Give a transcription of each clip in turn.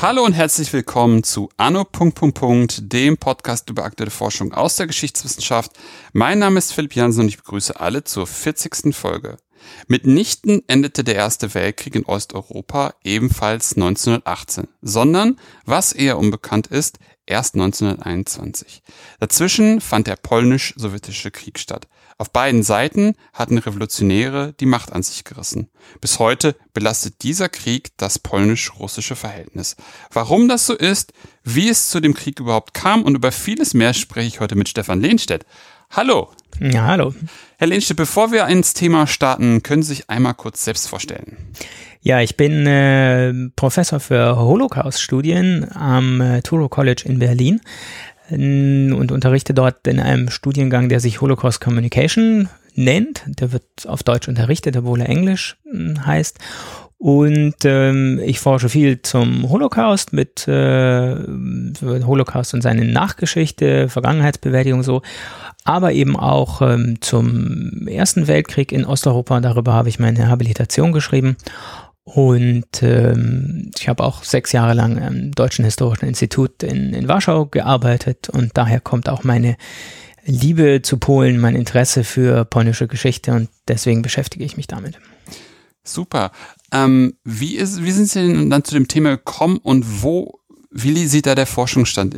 Hallo und herzlich willkommen zu Anno. dem Podcast über aktuelle Forschung aus der Geschichtswissenschaft. Mein Name ist Philipp Jansen und ich begrüße alle zur 40. Folge. Mitnichten endete der Erste Weltkrieg in Osteuropa ebenfalls 1918, sondern, was eher unbekannt ist, erst 1921. Dazwischen fand der polnisch-sowjetische Krieg statt. Auf beiden Seiten hatten Revolutionäre die Macht an sich gerissen. Bis heute belastet dieser Krieg das polnisch-russische Verhältnis. Warum das so ist, wie es zu dem Krieg überhaupt kam und über vieles mehr spreche ich heute mit Stefan Lehnstedt. Hallo. Ja, hallo. Herr Lehnstedt, bevor wir ins Thema starten, können Sie sich einmal kurz selbst vorstellen. Ja, ich bin äh, Professor für Holocaust-Studien am äh, Turo College in Berlin und unterrichte dort in einem Studiengang, der sich Holocaust Communication nennt. Der wird auf Deutsch unterrichtet, obwohl er Englisch hm, heißt. Und ähm, ich forsche viel zum Holocaust mit äh, Holocaust und seine Nachgeschichte, Vergangenheitsbewältigung so, aber eben auch ähm, zum Ersten Weltkrieg in Osteuropa. Darüber habe ich meine Habilitation geschrieben. Und ähm, ich habe auch sechs Jahre lang am Deutschen Historischen Institut in, in Warschau gearbeitet und daher kommt auch meine Liebe zu Polen, mein Interesse für polnische Geschichte und deswegen beschäftige ich mich damit. Super. Ähm, wie, ist, wie sind Sie denn dann zu dem Thema gekommen und wo, wie sieht da der Forschungsstand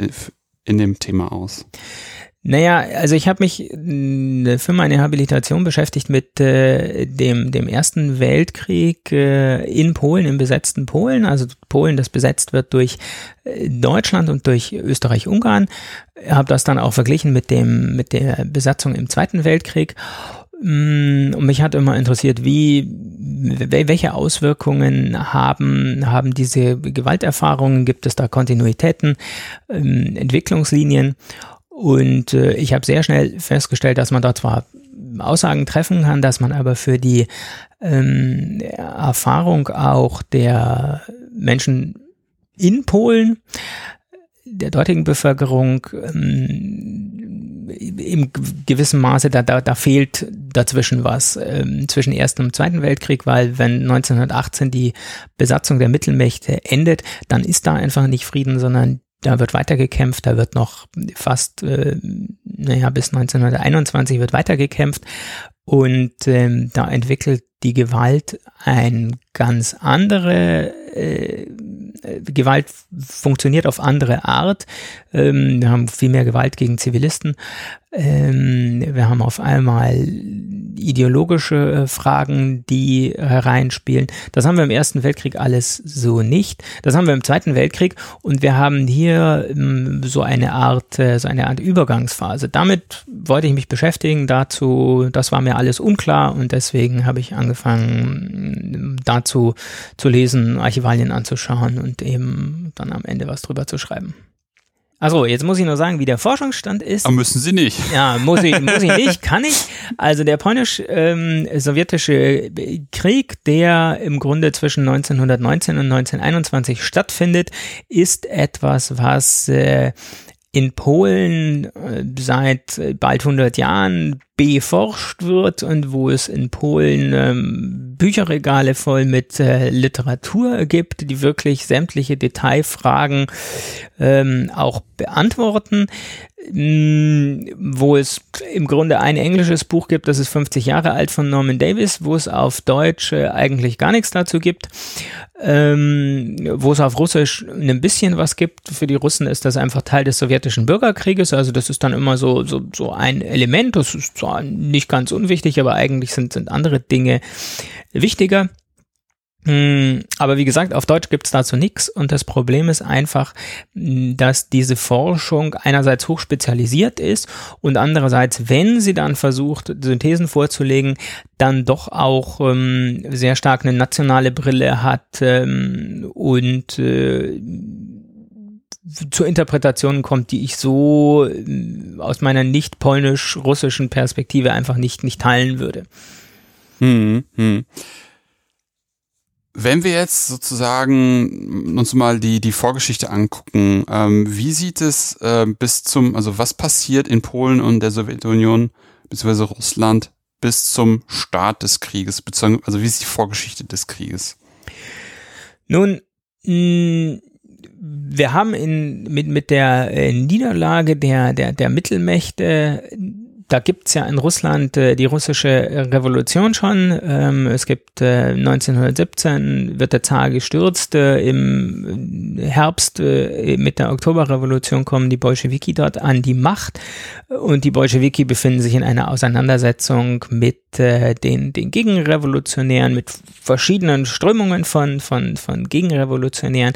in dem Thema aus? Naja, also ich habe mich für meine Habilitation beschäftigt mit äh, dem, dem Ersten Weltkrieg äh, in Polen, im besetzten Polen, also Polen, das besetzt wird durch äh, Deutschland und durch Österreich-Ungarn. Habe das dann auch verglichen mit, dem, mit der Besatzung im Zweiten Weltkrieg. Mm, und mich hat immer interessiert, wie, welche Auswirkungen haben, haben diese Gewalterfahrungen, gibt es da Kontinuitäten, ähm, Entwicklungslinien? Und äh, ich habe sehr schnell festgestellt, dass man da zwar Aussagen treffen kann, dass man aber für die ähm, Erfahrung auch der Menschen in Polen, der dortigen Bevölkerung, ähm, im gewissen Maße, da, da, da fehlt dazwischen was, ähm, zwischen Ersten und Zweiten Weltkrieg, weil wenn 1918 die Besatzung der Mittelmächte endet, dann ist da einfach nicht Frieden, sondern da wird weitergekämpft, da wird noch fast, äh, naja, bis 1921 wird weitergekämpft und ähm, da entwickelt die Gewalt ein ganz andere äh, Gewalt funktioniert auf andere Art. Ähm, wir haben viel mehr Gewalt gegen Zivilisten. Ähm, wir haben auf einmal ideologische äh, Fragen, die hereinspielen. Das haben wir im Ersten Weltkrieg alles so nicht. Das haben wir im Zweiten Weltkrieg und wir haben hier ähm, so eine Art, äh, so eine Art Übergangsphase. Damit wollte ich mich beschäftigen. Dazu, das war mir alles unklar und deswegen habe ich angefangen, dazu zu lesen, Archivalien anzuschauen und eben dann am Ende was drüber zu schreiben. Achso, jetzt muss ich nur sagen, wie der Forschungsstand ist. Aber müssen Sie nicht. Ja, muss ich, muss ich nicht, kann ich. Also der polnisch-sowjetische ähm, Krieg, der im Grunde zwischen 1919 und 1921 stattfindet, ist etwas, was äh, in Polen äh, seit bald 100 Jahren beforscht wird und wo es in Polen ähm, Bücherregale voll mit äh, Literatur gibt, die wirklich sämtliche Detailfragen ähm, auch beantworten. Mm, wo es im Grunde ein englisches Buch gibt, das ist 50 Jahre alt von Norman Davis, wo es auf Deutsch äh, eigentlich gar nichts dazu gibt, ähm, wo es auf Russisch ein bisschen was gibt. Für die Russen ist das einfach Teil des sowjetischen Bürgerkrieges, also das ist dann immer so, so, so ein Element, das ist zwar nicht ganz unwichtig, aber eigentlich sind, sind andere Dinge wichtiger. Hm, aber wie gesagt, auf Deutsch gibt's dazu nichts und das Problem ist einfach, hm, dass diese Forschung einerseits hochspezialisiert ist und andererseits, wenn sie dann versucht, Synthesen vorzulegen, dann doch auch ähm, sehr stark eine nationale Brille hat ähm, und äh, zur Interpretation kommt, die ich so äh, aus meiner nicht polnisch-russischen Perspektive einfach nicht, nicht teilen würde. Hm, hm. wenn wir jetzt sozusagen uns mal die, die Vorgeschichte angucken, ähm, wie sieht es äh, bis zum, also was passiert in Polen und der Sowjetunion bzw. Russland bis zum Start des Krieges, beziehungsweise also wie ist die Vorgeschichte des Krieges? Nun, mh, wir haben in, mit, mit der äh, Niederlage der, der, der Mittelmächte da gibt's ja in Russland äh, die russische Revolution schon. Ähm, es gibt äh, 1917 wird der Zar gestürzt. Äh, Im Herbst äh, mit der Oktoberrevolution kommen die Bolschewiki dort an die Macht und die Bolschewiki befinden sich in einer Auseinandersetzung mit äh, den, den Gegenrevolutionären, mit verschiedenen Strömungen von, von, von Gegenrevolutionären,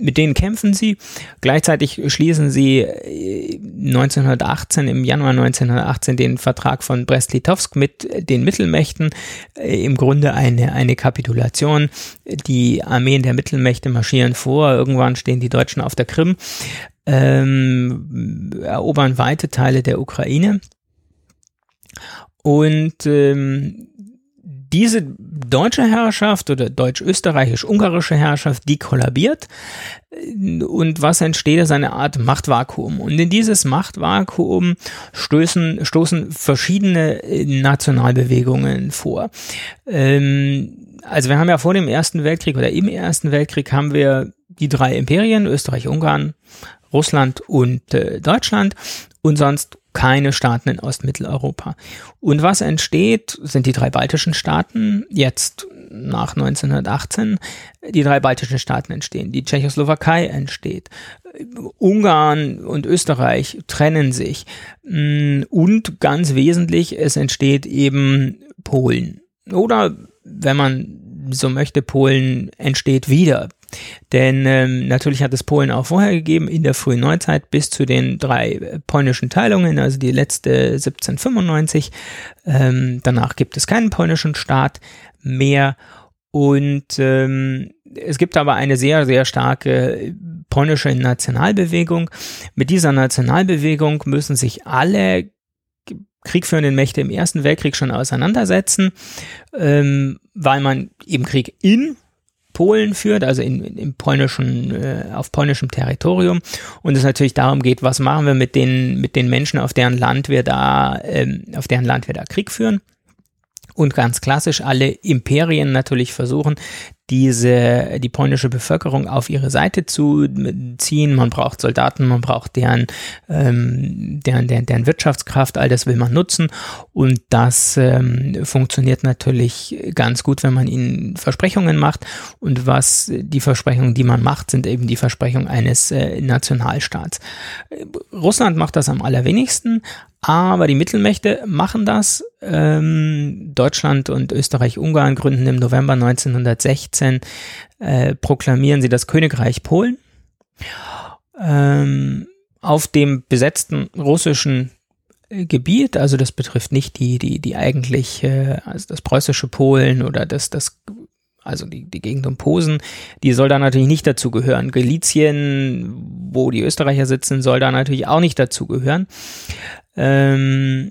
mit denen kämpfen sie. Gleichzeitig schließen sie 1918, äh, im Januar 1918, den Vertrag von Brest-Litovsk mit den Mittelmächten. Äh, Im Grunde eine, eine Kapitulation. Die Armeen der Mittelmächte marschieren vor. Irgendwann stehen die Deutschen auf der Krim, ähm, erobern weite Teile der Ukraine. Und ähm, diese deutsche Herrschaft oder deutsch-österreichisch-ungarische Herrschaft, die kollabiert und was entsteht, ist eine Art Machtvakuum. Und in dieses Machtvakuum stößen, stoßen verschiedene Nationalbewegungen vor. Ähm, also wir haben ja vor dem Ersten Weltkrieg oder im Ersten Weltkrieg haben wir die drei Imperien, Österreich, Ungarn, Russland und äh, Deutschland und sonst keine Staaten in Ostmitteleuropa. Und was entsteht, sind die drei baltischen Staaten, jetzt nach 1918, die drei baltischen Staaten entstehen, die Tschechoslowakei entsteht, Ungarn und Österreich trennen sich mm, und ganz wesentlich, es entsteht eben Polen. Oder wenn man so möchte, Polen entsteht wieder. Denn ähm, natürlich hat es Polen auch vorher gegeben, in der frühen Neuzeit bis zu den drei äh, polnischen Teilungen, also die letzte 1795. Ähm, danach gibt es keinen polnischen Staat mehr. Und ähm, es gibt aber eine sehr, sehr starke polnische Nationalbewegung. Mit dieser Nationalbewegung müssen sich alle kriegführenden Mächte im Ersten Weltkrieg schon auseinandersetzen, ähm, weil man eben Krieg in Polen führt, also in, in, im polnischen, äh, auf polnischem Territorium und es natürlich darum geht, was machen wir mit den, mit den Menschen, auf deren Land wir da, ähm, auf deren Land wir da Krieg führen. Und ganz klassisch alle Imperien natürlich versuchen, diese, die polnische Bevölkerung auf ihre Seite zu ziehen. Man braucht Soldaten, man braucht deren, ähm, deren, deren, deren Wirtschaftskraft, all das will man nutzen. Und das ähm, funktioniert natürlich ganz gut, wenn man ihnen Versprechungen macht. Und was die Versprechungen, die man macht, sind eben die Versprechungen eines äh, Nationalstaats. Russland macht das am allerwenigsten, aber die Mittelmächte machen das. Ähm, Deutschland und Österreich-Ungarn gründen im November 1916, äh, proklamieren sie das Königreich Polen. Ähm, auf dem besetzten russischen äh, Gebiet, also das betrifft nicht die, die, die eigentlich, äh, also das preußische Polen oder das, das also die, die Gegend um Posen, die soll da natürlich nicht dazugehören. Galizien, wo die Österreicher sitzen, soll da natürlich auch nicht dazugehören. Ähm,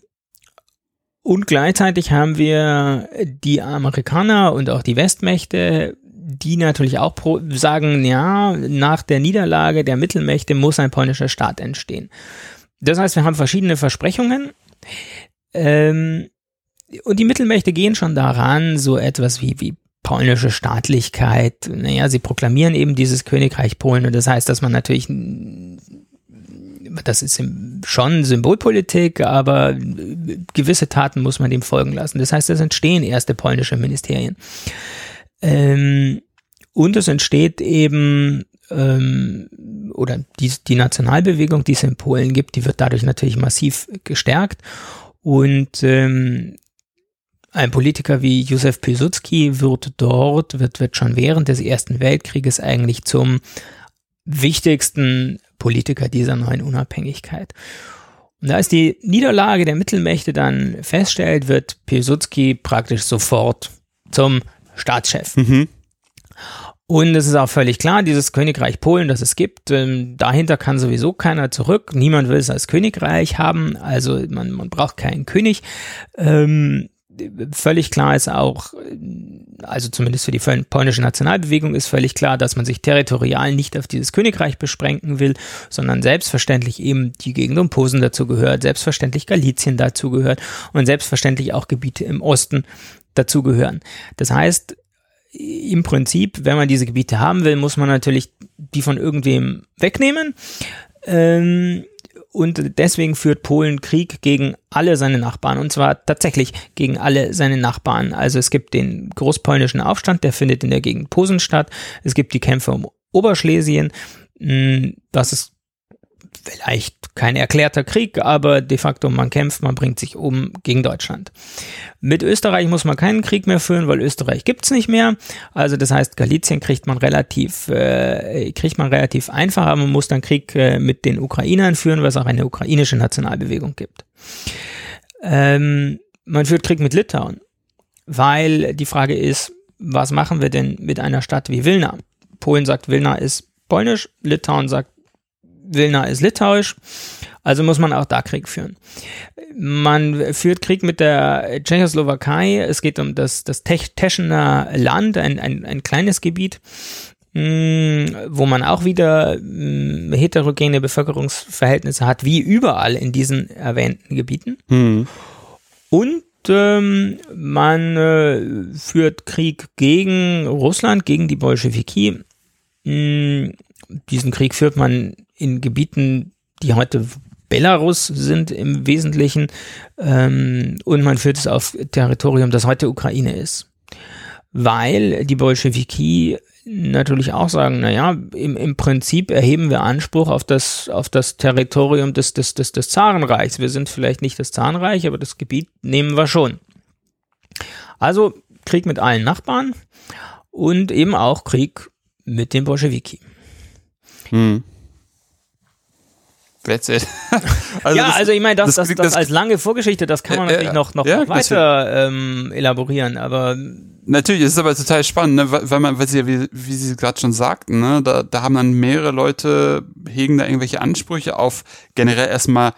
und gleichzeitig haben wir die Amerikaner und auch die Westmächte, die natürlich auch sagen, ja, nach der Niederlage der Mittelmächte muss ein polnischer Staat entstehen. Das heißt, wir haben verschiedene Versprechungen. Ähm, und die Mittelmächte gehen schon daran, so etwas wie, wie polnische Staatlichkeit. Naja, sie proklamieren eben dieses Königreich Polen und das heißt, dass man natürlich das ist schon Symbolpolitik, aber gewisse Taten muss man dem folgen lassen. Das heißt, es entstehen erste polnische Ministerien. Ähm, und es entsteht eben, ähm, oder die, die Nationalbewegung, die es in Polen gibt, die wird dadurch natürlich massiv gestärkt. Und ähm, ein Politiker wie Józef Piłsudski wird dort, wird, wird schon während des Ersten Weltkrieges eigentlich zum wichtigsten Politiker dieser neuen Unabhängigkeit. Und als die Niederlage der Mittelmächte dann feststellt, wird Piłsudski praktisch sofort zum Staatschef. Mhm. Und es ist auch völlig klar, dieses Königreich Polen, das es gibt, ähm, dahinter kann sowieso keiner zurück. Niemand will es als Königreich haben, also man, man braucht keinen König. Ähm, völlig klar ist auch, also zumindest für die polnische Nationalbewegung ist völlig klar, dass man sich territorial nicht auf dieses Königreich beschränken will, sondern selbstverständlich eben die Gegend um Posen dazu gehört, selbstverständlich Galizien dazu gehört und selbstverständlich auch Gebiete im Osten dazu gehören. Das heißt, im Prinzip, wenn man diese Gebiete haben will, muss man natürlich die von irgendwem wegnehmen. Ähm, und deswegen führt Polen Krieg gegen alle seine Nachbarn und zwar tatsächlich gegen alle seine Nachbarn. Also es gibt den großpolnischen Aufstand, der findet in der Gegend Posen statt. Es gibt die Kämpfe um Oberschlesien. Hm, das ist vielleicht kein erklärter Krieg, aber de facto man kämpft, man bringt sich um gegen Deutschland. Mit Österreich muss man keinen Krieg mehr führen, weil Österreich gibt's nicht mehr. Also das heißt, Galizien kriegt man relativ, äh, kriegt man relativ einfach, aber man muss dann Krieg äh, mit den Ukrainern führen, weil es auch eine ukrainische Nationalbewegung gibt. Ähm, man führt Krieg mit Litauen, weil die Frage ist, was machen wir denn mit einer Stadt wie Vilna? Polen sagt, Vilna ist polnisch, Litauen sagt, Wilna ist litauisch, also muss man auch da Krieg führen. Man führt Krieg mit der Tschechoslowakei, es geht um das, das Teschener Land, ein, ein, ein kleines Gebiet, mm, wo man auch wieder mm, heterogene Bevölkerungsverhältnisse hat, wie überall in diesen erwähnten Gebieten. Mhm. Und ähm, man äh, führt Krieg gegen Russland, gegen die Bolschewiki. Mm, diesen Krieg führt man in Gebieten, die heute Belarus sind im Wesentlichen ähm, und man führt es auf Territorium, das heute Ukraine ist. Weil die Bolschewiki natürlich auch sagen, naja, im, im Prinzip erheben wir Anspruch auf das, auf das Territorium des, des, des, des Zarenreichs. Wir sind vielleicht nicht das Zarenreich, aber das Gebiet nehmen wir schon. Also Krieg mit allen Nachbarn und eben auch Krieg mit den Bolschewiki. Hm. That's it. also ja, das, also ich meine, das, das, das, das, als lange Vorgeschichte, das kann man äh, natürlich noch, noch, ja, noch weiter ähm, elaborieren, aber Natürlich, es ist aber total spannend, ne? weil man, weil sie wie, wie Sie gerade schon sagten, ne? da, da haben dann mehrere Leute, hegen da irgendwelche Ansprüche auf generell erstmal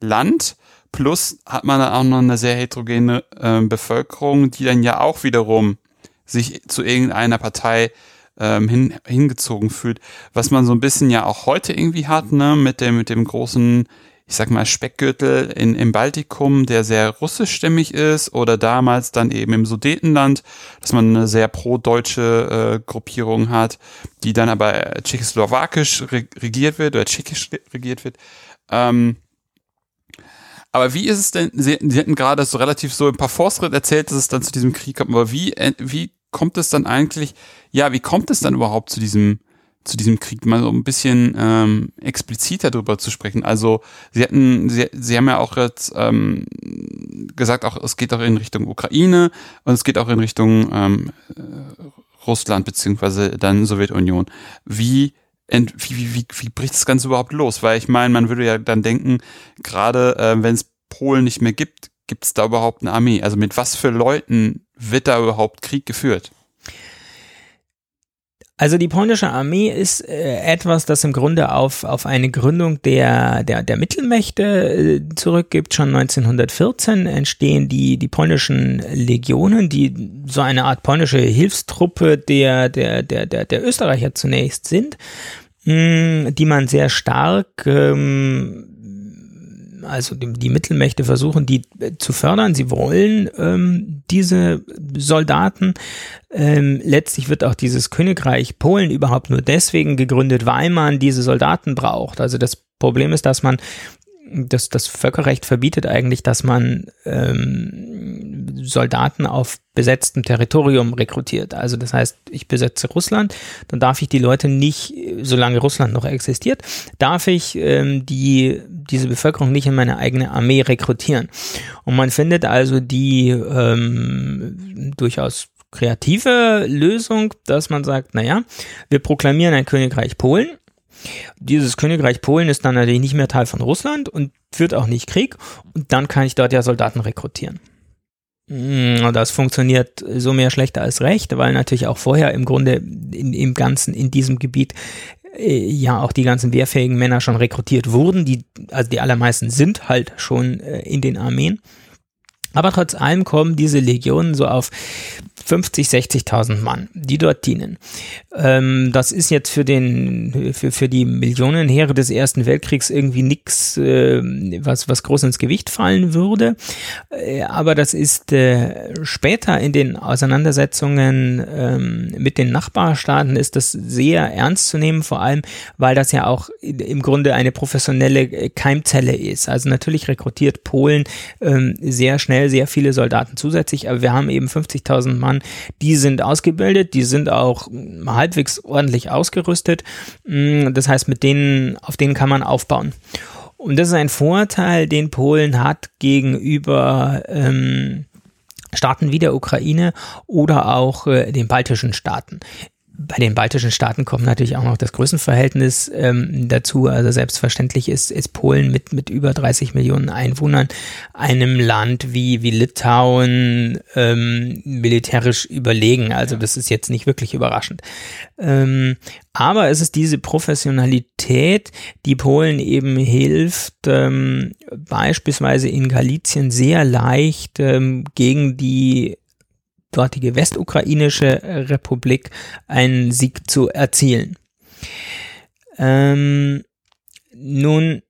Land, plus hat man dann auch noch eine sehr heterogene äh, Bevölkerung, die dann ja auch wiederum sich zu irgendeiner Partei ähm, hin, hingezogen fühlt, was man so ein bisschen ja auch heute irgendwie hat, ne, mit dem, mit dem großen, ich sag mal, Speckgürtel in, im Baltikum, der sehr russischstämmig ist, oder damals dann eben im Sudetenland, dass man eine sehr pro-deutsche äh, Gruppierung hat, die dann aber tschechoslowakisch regiert wird oder tschechisch regiert wird. Ähm, aber wie ist es denn, Sie, Sie hatten gerade so relativ so ein paar Fortschritt erzählt, dass es dann zu diesem Krieg kommt, aber wie, äh, wie kommt es dann eigentlich, ja, wie kommt es dann überhaupt zu diesem, zu diesem Krieg mal so ein bisschen ähm, expliziter darüber zu sprechen. Also sie hatten, sie, sie haben ja auch jetzt ähm, gesagt, auch es geht auch in Richtung Ukraine und es geht auch in Richtung ähm, Russland beziehungsweise dann Sowjetunion. Wie, ent, wie, wie, wie bricht das Ganze überhaupt los? Weil ich meine, man würde ja dann denken, gerade äh, wenn es Polen nicht mehr gibt, gibt es da überhaupt eine Armee? Also mit was für Leuten wird da überhaupt Krieg geführt? Also die polnische Armee ist äh, etwas, das im Grunde auf, auf eine Gründung der, der, der Mittelmächte äh, zurückgibt. Schon 1914 entstehen die, die polnischen Legionen, die so eine Art polnische Hilfstruppe der, der, der, der, der Österreicher zunächst sind, mh, die man sehr stark ähm, also die, die Mittelmächte versuchen, die äh, zu fördern. Sie wollen ähm, diese Soldaten. Ähm, letztlich wird auch dieses Königreich Polen überhaupt nur deswegen gegründet, weil man diese Soldaten braucht. Also das Problem ist, dass man das, das Völkerrecht verbietet eigentlich, dass man ähm, Soldaten auf besetztem Territorium rekrutiert. Also das heißt, ich besetze Russland, dann darf ich die Leute nicht, solange Russland noch existiert, darf ich ähm, die, diese Bevölkerung nicht in meine eigene Armee rekrutieren. Und man findet also die ähm, durchaus kreative Lösung, dass man sagt, naja, wir proklamieren ein Königreich Polen dieses Königreich Polen ist dann natürlich nicht mehr Teil von Russland und führt auch nicht Krieg. Und dann kann ich dort ja Soldaten rekrutieren. Mm, das funktioniert so mehr schlechter als recht, weil natürlich auch vorher im Grunde in, im Ganzen in diesem Gebiet äh, ja auch die ganzen wehrfähigen Männer schon rekrutiert wurden. Die, also die allermeisten sind halt schon äh, in den Armeen. Aber trotz allem kommen diese Legionen so auf 50, 60.000 Mann, die dort dienen. Ähm, das ist jetzt für den, für, für die Millionenheere des Ersten Weltkriegs irgendwie nichts, äh, was, was groß ins Gewicht fallen würde. Äh, aber das ist äh, später in den Auseinandersetzungen ähm, mit den Nachbarstaaten ist das sehr ernst zu nehmen, vor allem, weil das ja auch im Grunde eine professionelle Keimzelle ist. Also natürlich rekrutiert Polen ähm, sehr schnell sehr viele Soldaten zusätzlich, aber wir haben eben 50.000 Mann, die sind ausgebildet, die sind auch halbwegs ordentlich ausgerüstet. Mm, das heißt, mit denen, auf denen kann man aufbauen. Und das ist ein Vorteil, den Polen hat gegenüber ähm, Staaten wie der Ukraine oder auch äh, den baltischen Staaten bei den baltischen Staaten kommt natürlich auch noch das Größenverhältnis ähm, dazu. Also selbstverständlich ist, ist Polen mit, mit über 30 Millionen Einwohnern einem Land wie, wie Litauen ähm, militärisch überlegen. Also das ist jetzt nicht wirklich überraschend. Ähm, aber es ist diese Professionalität, die Polen eben hilft, ähm, beispielsweise in Galizien sehr leicht ähm, gegen die dortige westukrainische Republik einen Sieg zu erzielen. Ähm, nun,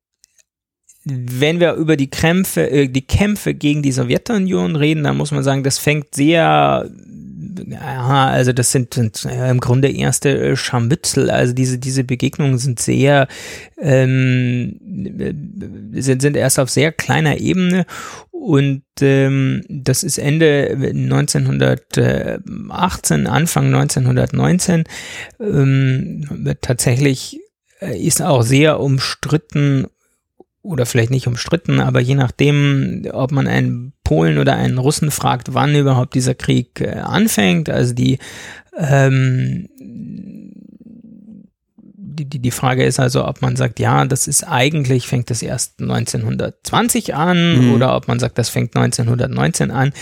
wenn wir über die Kämpfe, äh, die Kämpfe gegen die Sowjetunion reden, dann muss man sagen, das fängt sehr ja, also das sind, sind ja, im Grunde erste äh, Scharmützel. Also diese, diese Begegnungen sind sehr, ähm, sind, sind erst auf sehr kleiner Ebene und ähm, das ist Ende 1918, Anfang 1919. Ähm, tatsächlich äh, ist auch sehr umstritten oder vielleicht nicht umstritten, aber je nachdem, ob man einen Polen oder einen Russen fragt, wann überhaupt dieser Krieg äh, anfängt, also die ähm, die, die, die Frage ist also, ob man sagt, ja, das ist eigentlich, fängt das erst 1920 an mhm. oder ob man sagt, das fängt 1919 an.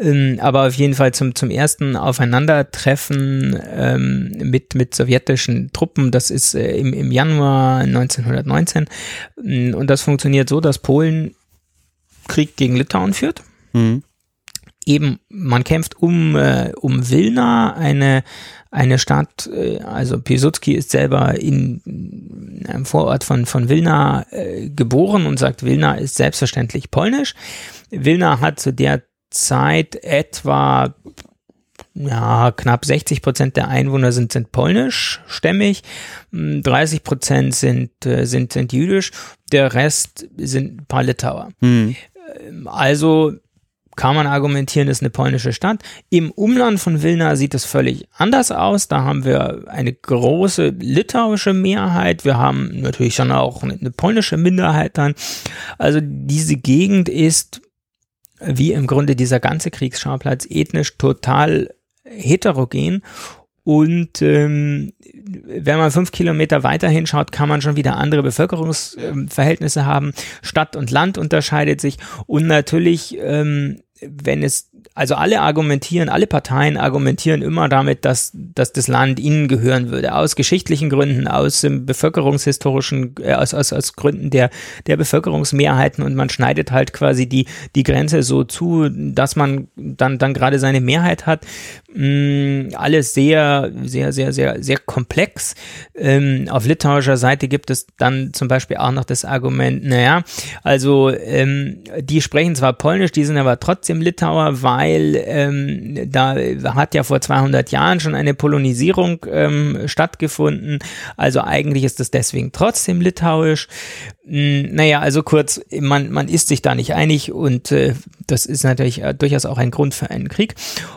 Ähm, aber auf jeden Fall zum, zum ersten Aufeinandertreffen ähm, mit, mit sowjetischen Truppen, das ist äh, im, im Januar 1919. Mm, und das funktioniert so, dass Polen Krieg gegen Litauen führt. Mhm eben, man kämpft um, äh, um Wilna, eine, eine Stadt, äh, also Piłsudski ist selber in einem Vorort von, von Wilna äh, geboren und sagt, Wilna ist selbstverständlich polnisch. Wilna hat zu der Zeit etwa ja, knapp 60 Prozent der Einwohner sind, sind polnischstämmig, 30 Prozent sind, äh, sind, sind jüdisch, der Rest sind ein paar Litauer. Hm. Also kann man argumentieren, ist eine polnische Stadt. Im Umland von Wilna sieht es völlig anders aus. Da haben wir eine große litauische Mehrheit. Wir haben natürlich schon auch eine polnische Minderheit dann. Also diese Gegend ist, wie im Grunde dieser ganze Kriegsschauplatz, ethnisch total heterogen und ähm, wenn man fünf Kilometer weiter hinschaut, kann man schon wieder andere Bevölkerungsverhältnisse haben. Stadt und Land unterscheidet sich. Und natürlich ähm, wenn es, also alle argumentieren, alle Parteien argumentieren immer damit, dass, dass das Land ihnen gehören würde, aus geschichtlichen Gründen, aus ähm, bevölkerungshistorischen, äh, aus, aus, aus Gründen der, der Bevölkerungsmehrheiten und man schneidet halt quasi die, die Grenze so zu, dass man dann, dann gerade seine Mehrheit hat. Mm, alles sehr, sehr, sehr, sehr, sehr komplex. Ähm, auf litauischer Seite gibt es dann zum Beispiel auch noch das Argument, naja, also ähm, die sprechen zwar Polnisch, die sind aber trotzdem Litauer, weil ähm, da hat ja vor 200 Jahren schon eine Polonisierung ähm, stattgefunden. Also eigentlich ist das deswegen trotzdem litauisch. Hm, naja, also kurz, man, man ist sich da nicht einig und äh, das ist natürlich äh, durchaus auch ein Grund für einen Krieg.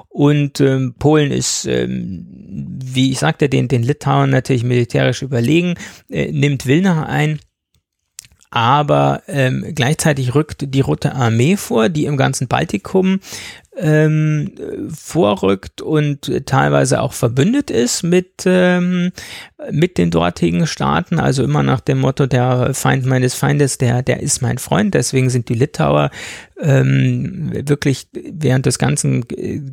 Und ähm, Polen ist, ähm, wie ich sagte, den, den Litauen natürlich militärisch überlegen, äh, nimmt Wilna ein aber ähm, gleichzeitig rückt die Rote Armee vor, die im ganzen Baltikum ähm, vorrückt und teilweise auch verbündet ist mit, ähm, mit den dortigen Staaten, also immer nach dem Motto, der Feind meines Feindes, der, der ist mein Freund. Deswegen sind die Litauer ähm, wirklich während des ganzen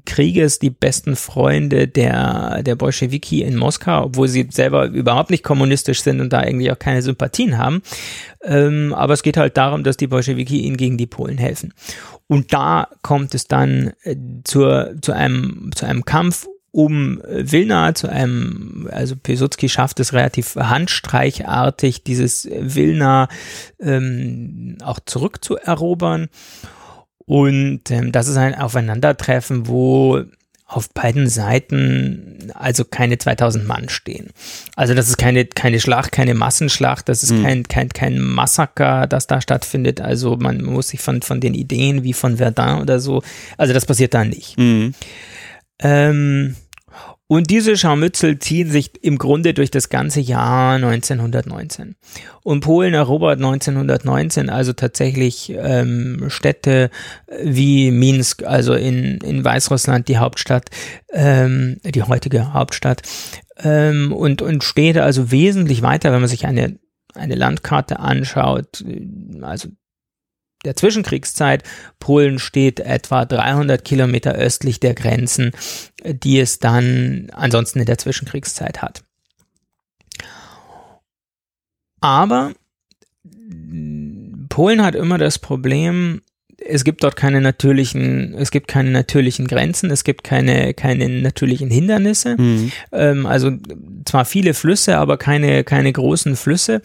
Krieges die besten Freunde der, der Bolschewiki in Moskau, obwohl sie selber überhaupt nicht kommunistisch sind und da eigentlich auch keine Sympathien haben. Ähm, aber es geht halt darum, dass die Bolschewiki ihnen gegen die Polen helfen. Und da kommt es dann äh, zur, zu, einem, zu einem Kampf um Wilna zu einem, also Pilsudski schafft es relativ handstreichartig, dieses Wilna ähm, auch zurückzuerobern. Und ähm, das ist ein Aufeinandertreffen, wo auf beiden Seiten also keine 2000 Mann stehen. Also das ist keine, keine Schlacht, keine Massenschlacht, das ist mhm. kein, kein, kein Massaker, das da stattfindet. Also man muss sich von, von den Ideen wie von Verdun oder so, also das passiert da nicht. Mhm. Ähm, und diese Scharmützel ziehen sich im Grunde durch das ganze Jahr 1919. Und Polen erobert 1919 also tatsächlich ähm, Städte wie Minsk, also in, in Weißrussland die Hauptstadt, ähm, die heutige Hauptstadt, ähm, und, und Städte also wesentlich weiter, wenn man sich eine, eine Landkarte anschaut, also der Zwischenkriegszeit. Polen steht etwa 300 Kilometer östlich der Grenzen, die es dann ansonsten in der Zwischenkriegszeit hat. Aber Polen hat immer das Problem, es gibt dort keine natürlichen, es gibt keine natürlichen Grenzen, es gibt keine, keine natürlichen Hindernisse. Mhm. Ähm, also zwar viele Flüsse, aber keine, keine großen Flüsse,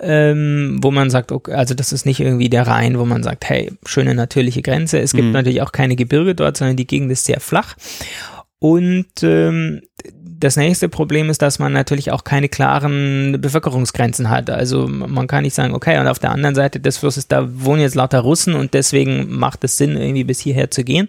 ähm, wo man sagt, okay, also das ist nicht irgendwie der Rhein, wo man sagt, hey, schöne natürliche Grenze. Es gibt mhm. natürlich auch keine Gebirge dort, sondern die Gegend ist sehr flach. Und ähm, das nächste Problem ist, dass man natürlich auch keine klaren Bevölkerungsgrenzen hat. Also man kann nicht sagen, okay, und auf der anderen Seite des Flusses, da wohnen jetzt lauter Russen und deswegen macht es Sinn, irgendwie bis hierher zu gehen.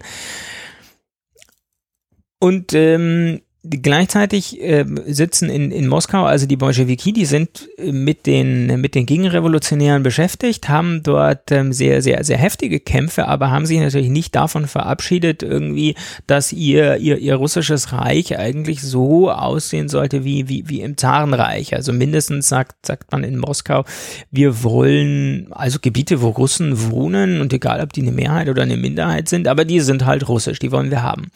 Und ähm, Gleichzeitig äh, sitzen in, in Moskau, also die Bolschewiki, die sind äh, mit den, mit den Gegenrevolutionären beschäftigt, haben dort ähm, sehr, sehr, sehr heftige Kämpfe, aber haben sich natürlich nicht davon verabschiedet, irgendwie, dass ihr, ihr, ihr russisches Reich eigentlich so aussehen sollte wie, wie, wie im Zarenreich. Also mindestens sagt, sagt man in Moskau, wir wollen also Gebiete, wo Russen wohnen und egal, ob die eine Mehrheit oder eine Minderheit sind, aber die sind halt russisch, die wollen wir haben.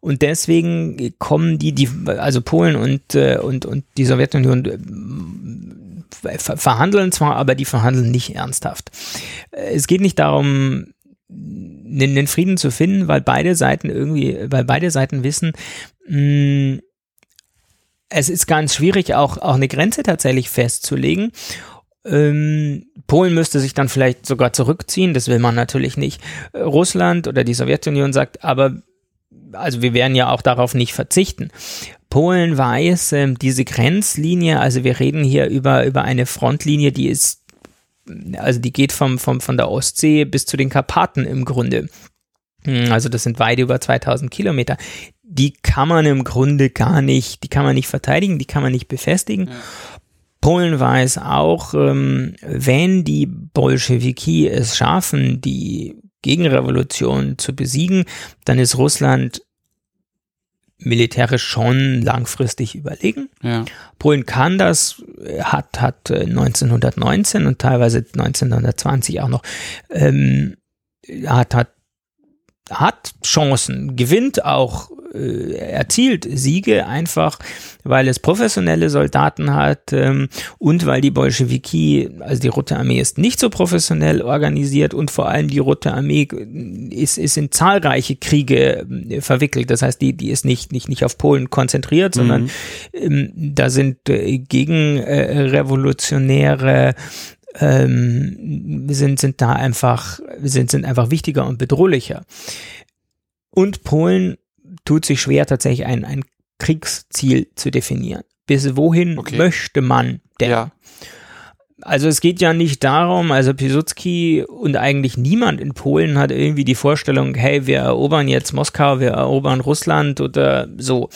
Und deswegen kommen die, die also Polen und, äh, und, und die Sowjetunion äh, verhandeln zwar, aber die verhandeln nicht ernsthaft. Es geht nicht darum, einen Frieden zu finden, weil beide Seiten irgendwie, weil beide Seiten wissen, mh, es ist ganz schwierig, auch, auch eine Grenze tatsächlich festzulegen. Ähm, Polen müsste sich dann vielleicht sogar zurückziehen, das will man natürlich nicht. Russland oder die Sowjetunion sagt, aber also wir werden ja auch darauf nicht verzichten. Polen weiß, äh, diese Grenzlinie, also wir reden hier über, über eine Frontlinie, die ist, also die geht vom, vom, von der Ostsee bis zu den Karpaten im Grunde. Hm, also das sind weit über 2000 Kilometer. Die kann man im Grunde gar nicht, die kann man nicht verteidigen, die kann man nicht befestigen. Ja. Polen weiß auch, ähm, wenn die Bolschewiki es schaffen, die Gegenrevolution zu besiegen, dann ist Russland militärisch schon langfristig überlegen. Ja. Polen kann das, hat, hat 1919 und teilweise 1920 auch noch, ähm, hat, hat, hat Chancen, gewinnt auch äh, erzielt Siege einfach, weil es professionelle Soldaten hat ähm, und weil die Bolschewiki, also die Rote Armee ist nicht so professionell organisiert und vor allem die Rote Armee ist, ist in zahlreiche Kriege äh, verwickelt. Das heißt, die, die ist nicht, nicht, nicht auf Polen konzentriert, sondern mhm. ähm, da sind äh, Gegenrevolutionäre ähm, sind, sind da einfach, sind, sind einfach wichtiger und bedrohlicher. Und Polen tut sich schwer, tatsächlich ein, ein Kriegsziel zu definieren. Bis wohin okay. möchte man denn? Ja. Also es geht ja nicht darum, also Piłsudski und eigentlich niemand in Polen hat irgendwie die Vorstellung, hey, wir erobern jetzt Moskau, wir erobern Russland oder so.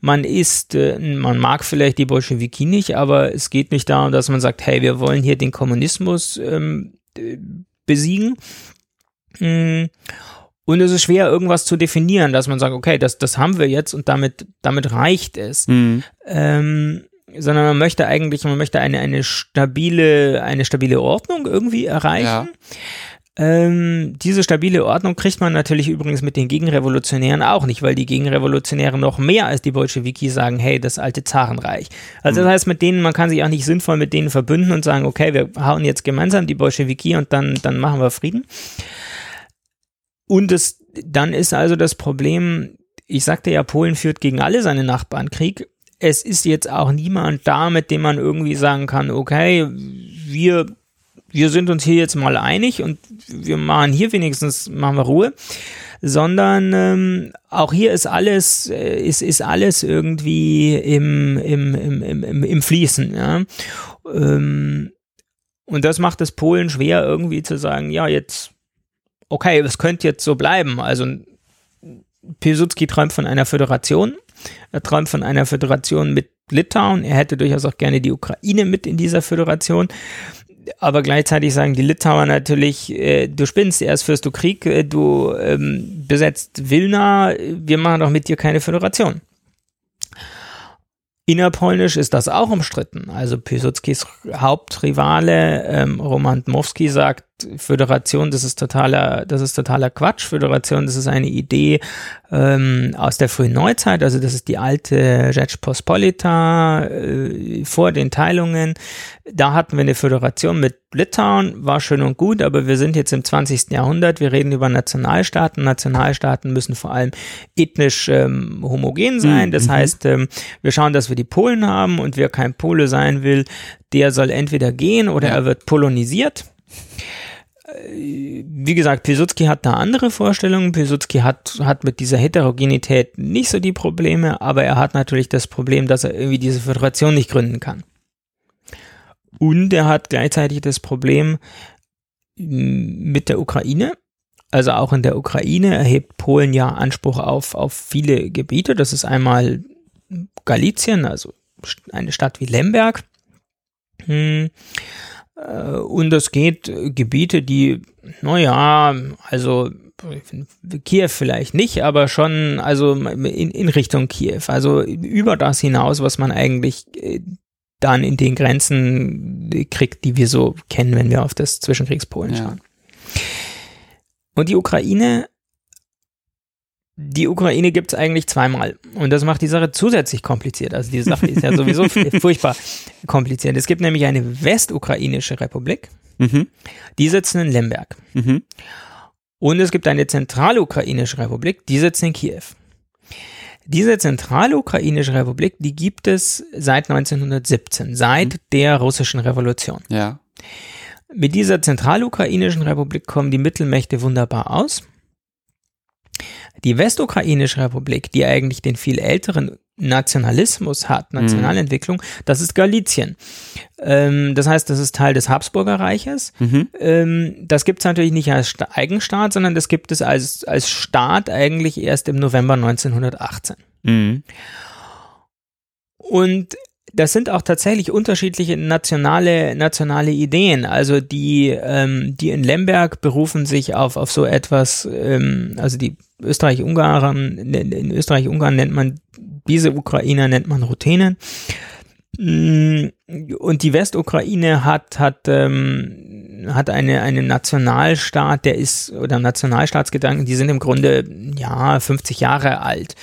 Man ist, äh, man mag vielleicht die Bolschewiki nicht, aber es geht nicht darum, dass man sagt, hey, wir wollen hier den Kommunismus ähm, besiegen. Mhm. Und es ist schwer, irgendwas zu definieren, dass man sagt, okay, das, das haben wir jetzt und damit, damit reicht es. Mhm. Ähm, sondern man möchte eigentlich, man möchte eine, eine stabile, eine stabile Ordnung irgendwie erreichen. Ja. Ähm, diese stabile Ordnung kriegt man natürlich übrigens mit den Gegenrevolutionären auch nicht, weil die Gegenrevolutionäre noch mehr als die Bolschewiki sagen, hey, das alte Zarenreich. Also das heißt, mit denen, man kann sich auch nicht sinnvoll mit denen verbünden und sagen, okay, wir hauen jetzt gemeinsam die Bolschewiki und dann, dann machen wir Frieden. Und es, dann ist also das Problem, ich sagte ja, Polen führt gegen alle seine Nachbarn Krieg. Es ist jetzt auch niemand da, mit dem man irgendwie sagen kann, okay, wir wir sind uns hier jetzt mal einig und wir machen hier wenigstens, machen wir Ruhe, sondern ähm, auch hier ist alles, äh, ist, ist alles irgendwie im, im, im, im, im Fließen. Ja? Ähm, und das macht es Polen schwer, irgendwie zu sagen, ja, jetzt, okay, es könnte jetzt so bleiben. Also Pilsudski träumt von einer Föderation. Er träumt von einer Föderation mit Litauen. Er hätte durchaus auch gerne die Ukraine mit in dieser Föderation aber gleichzeitig sagen die Litauer natürlich, äh, du spinnst, erst führst du Krieg, äh, du ähm, besetzt Wilna, wir machen doch mit dir keine Föderation. Innerpolnisch ist das auch umstritten. Also Piłsudskis Hauptrivale ähm, Roman Dmowski sagt, Föderation, das ist totaler, das ist totaler Quatsch. Föderation, das ist eine Idee ähm, aus der frühen Neuzeit, also das ist die alte Rzeczpospolita äh, vor den Teilungen. Da hatten wir eine Föderation mit Litauen, war schön und gut, aber wir sind jetzt im 20. Jahrhundert, wir reden über Nationalstaaten. Nationalstaaten müssen vor allem ethnisch ähm, homogen sein. Das mhm. heißt, ähm, wir schauen, dass wir die Polen haben und wer kein Pole sein will, der soll entweder gehen oder ja. er wird polonisiert wie gesagt, Pilsudski hat da andere Vorstellungen. Pilsudski hat, hat mit dieser Heterogenität nicht so die Probleme, aber er hat natürlich das Problem, dass er irgendwie diese Föderation nicht gründen kann. Und er hat gleichzeitig das Problem mit der Ukraine. Also auch in der Ukraine erhebt Polen ja Anspruch auf, auf viele Gebiete. Das ist einmal Galizien, also eine Stadt wie Lemberg. Hm. Äh, und es geht Gebiete, die, naja, also Kiew vielleicht nicht, aber schon, also in, in Richtung Kiew. Also über das hinaus, was man eigentlich äh, dann in den Grenzen kriegt, die wir so kennen, wenn wir auf das Zwischenkriegspolen schauen. Ja. Und die Ukraine die Ukraine gibt es eigentlich zweimal. Und das macht die Sache zusätzlich kompliziert. Also die Sache ist ja sowieso furchtbar kompliziert. Es gibt nämlich eine westukrainische Republik, mhm. die sitzen in Lemberg. Mhm. Und es gibt eine zentralukrainische Republik, die sitzt in Kiew. Diese zentralukrainische Republik, die gibt es seit 1917, seit mhm. der russischen Revolution. Ja. Mit dieser zentralukrainischen Republik kommen die Mittelmächte wunderbar aus. Die Westukrainische Republik, die eigentlich den viel älteren Nationalismus hat, mhm. Nationalentwicklung, mhm. das ist Galizien. Ähm, das heißt, das ist Teil des Habsburger Reiches. Mhm. Ähm, das gibt es natürlich nicht als Eigenstaat, sondern das gibt es als, als Staat eigentlich erst im November 1918. Mhm. Und das sind auch tatsächlich unterschiedliche nationale, nationale Ideen. Also die, ähm, die in Lemberg berufen sich auf, auf so etwas, ähm, also die Österreich-Ungarn, in Österreich-Ungarn nennt man diese Ukrainer nennt man Ruthenen. Mm, und die Westukraine hat, hat, ähm, hat eine, einen Nationalstaat, der ist, oder Nationalstaatsgedanken, die sind im Grunde, ja, 50 Jahre alt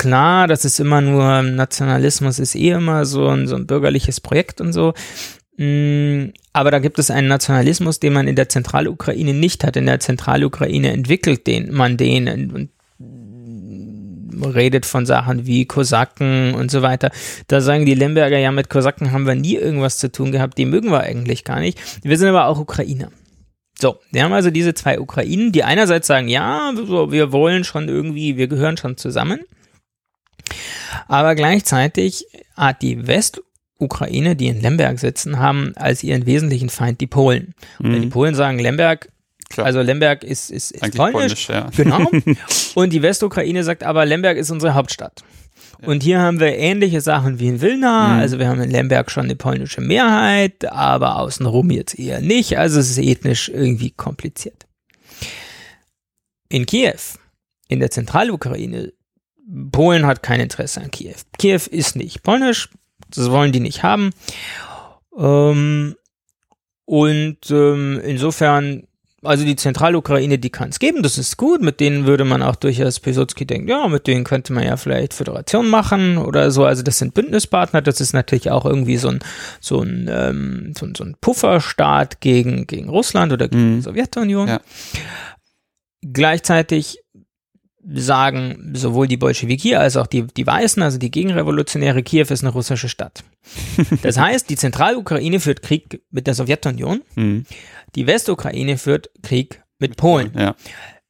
klar, das ist immer nur, Nationalismus ist eh immer so ein, so ein bürgerliches Projekt und so. Mm, aber da gibt es einen Nationalismus, den man in der Zentralukraine nicht hat. In der Zentralukraine entwickelt den, man den und redet von Sachen wie Kosaken und so weiter. Da sagen die Lemberger, ja, mit Kosaken haben wir nie irgendwas zu tun gehabt, die mögen wir eigentlich gar nicht. Wir sind aber auch Ukrainer. So, wir haben also diese zwei Ukrainen, die einerseits sagen, ja, wir wollen schon irgendwie, wir gehören schon zusammen. Aber gleichzeitig hat die Westukraine, die in Lemberg sitzen, haben als ihren wesentlichen Feind die Polen. Und mhm. die Polen sagen, Lemberg, Klar. also Lemberg ist, ist, ist polnisch. polnisch ja. Genau. Und die Westukraine sagt aber, Lemberg ist unsere Hauptstadt. Und hier haben wir ähnliche Sachen wie in Wilna. Mhm. Also wir haben in Lemberg schon eine polnische Mehrheit, aber außenrum jetzt eher nicht. Also es ist ethnisch irgendwie kompliziert. In Kiew, in der Zentralukraine, Polen hat kein Interesse an Kiew. Kiew ist nicht polnisch, das wollen die nicht haben. Ähm, und ähm, insofern also die Zentralukraine, die kann es geben, das ist gut. Mit denen würde man auch durchaus Pilsudski denken, ja, mit denen könnte man ja vielleicht Föderation machen oder so. Also das sind Bündnispartner. Das ist natürlich auch irgendwie so ein so ein ähm, so, so ein Pufferstaat gegen gegen Russland oder gegen mhm. die Sowjetunion. Ja. Gleichzeitig sagen sowohl die Bolschewiki als auch die, die Weißen, also die Gegenrevolutionäre, Kiew ist eine russische Stadt. Das heißt, die Zentralukraine führt Krieg mit der Sowjetunion, mhm. die Westukraine führt Krieg mit Polen. Ja.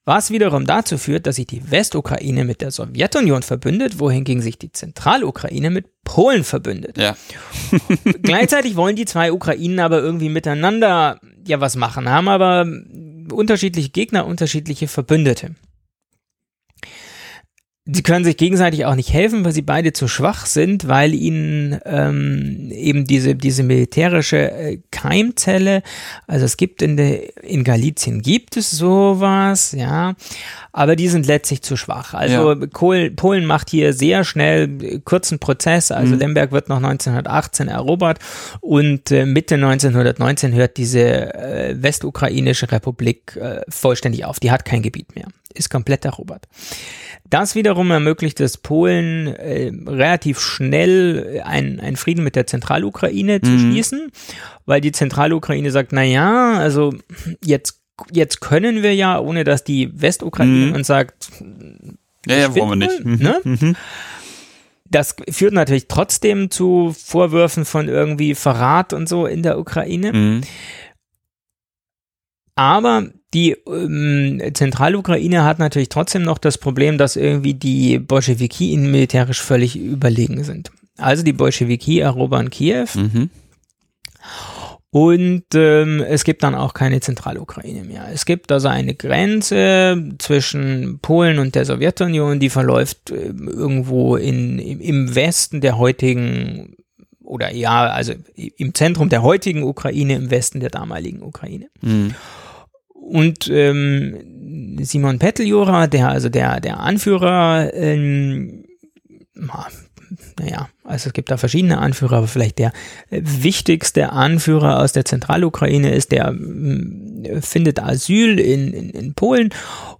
Was wiederum dazu führt, dass sich die Westukraine mit der Sowjetunion verbündet, wohingegen sich die Zentralukraine mit Polen verbündet. Ja. Gleichzeitig wollen die zwei Ukrainen aber irgendwie miteinander ja was machen, haben aber unterschiedliche Gegner, unterschiedliche Verbündete. Sie können sich gegenseitig auch nicht helfen, weil sie beide zu schwach sind, weil ihnen ähm, eben diese, diese militärische äh, Keimzelle, also es gibt in der, in Galizien gibt es sowas, ja, aber die sind letztlich zu schwach. Also ja. Polen, Polen macht hier sehr schnell äh, kurzen Prozess, also mhm. Lemberg wird noch 1918 erobert und äh, Mitte 1919 hört diese äh, westukrainische Republik äh, vollständig auf. Die hat kein Gebiet mehr, ist komplett erobert. Das wiederum ermöglicht es Polen äh, relativ schnell einen Frieden mit der Zentralukraine mhm. zu schließen, weil die Zentralukraine sagt, na ja, also jetzt jetzt können wir ja, ohne dass die Westukraine mhm. uns sagt, ja, ja, wollen wir nicht. Mhm. Ne? Mhm. Das führt natürlich trotzdem zu Vorwürfen von irgendwie Verrat und so in der Ukraine. Mhm. Aber die ähm, Zentralukraine hat natürlich trotzdem noch das Problem, dass irgendwie die Bolschewiki ihnen militärisch völlig überlegen sind. Also die Bolschewiki erobern Kiew. Mhm. Und ähm, es gibt dann auch keine Zentralukraine mehr. Es gibt also eine Grenze zwischen Polen und der Sowjetunion, die verläuft äh, irgendwo in, im, Westen der heutigen oder ja, also im Zentrum der heutigen Ukraine, im Westen der damaligen Ukraine. Mhm. Und ähm, Simon Petteljura, der also der, der Anführer, ähm, naja, also es gibt da verschiedene Anführer, aber vielleicht der wichtigste Anführer aus der Zentralukraine ist, der äh, findet Asyl in, in, in Polen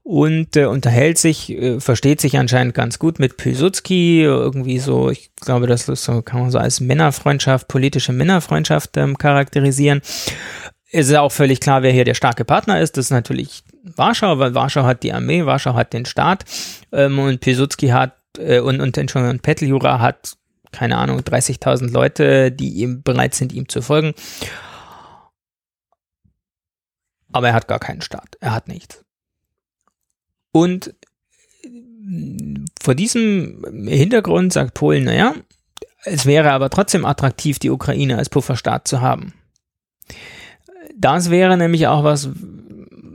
und äh, unterhält sich, äh, versteht sich anscheinend ganz gut mit Pilsudski, irgendwie so, ich glaube, das ist so, kann man so als Männerfreundschaft, politische Männerfreundschaft ähm, charakterisieren ist ja auch völlig klar, wer hier der starke Partner ist. Das ist natürlich Warschau, weil Warschau hat die Armee, Warschau hat den Staat ähm, und Pilsudski hat äh, und, und, Entschuldigung, Petteljura hat, keine Ahnung, 30.000 Leute, die ihm bereit sind, ihm zu folgen. Aber er hat gar keinen Staat. Er hat nichts. Und vor diesem Hintergrund sagt Polen, naja, es wäre aber trotzdem attraktiv, die Ukraine als Pufferstaat zu haben. Das wäre nämlich auch was,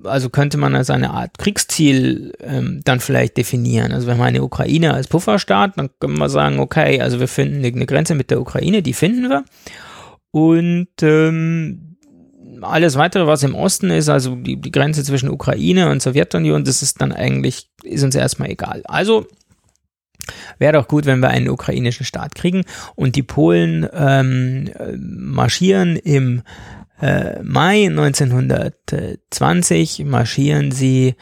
also könnte man als eine Art Kriegsziel ähm, dann vielleicht definieren. Also wenn man eine Ukraine als Pufferstaat, dann können wir sagen, okay, also wir finden eine Grenze mit der Ukraine, die finden wir. Und ähm, alles weitere, was im Osten ist, also die, die Grenze zwischen Ukraine und Sowjetunion, das ist dann eigentlich, ist uns erstmal egal. Also Wäre doch gut, wenn wir einen ukrainischen Staat kriegen. Und die Polen ähm, marschieren im äh, Mai 1920 marschieren sie,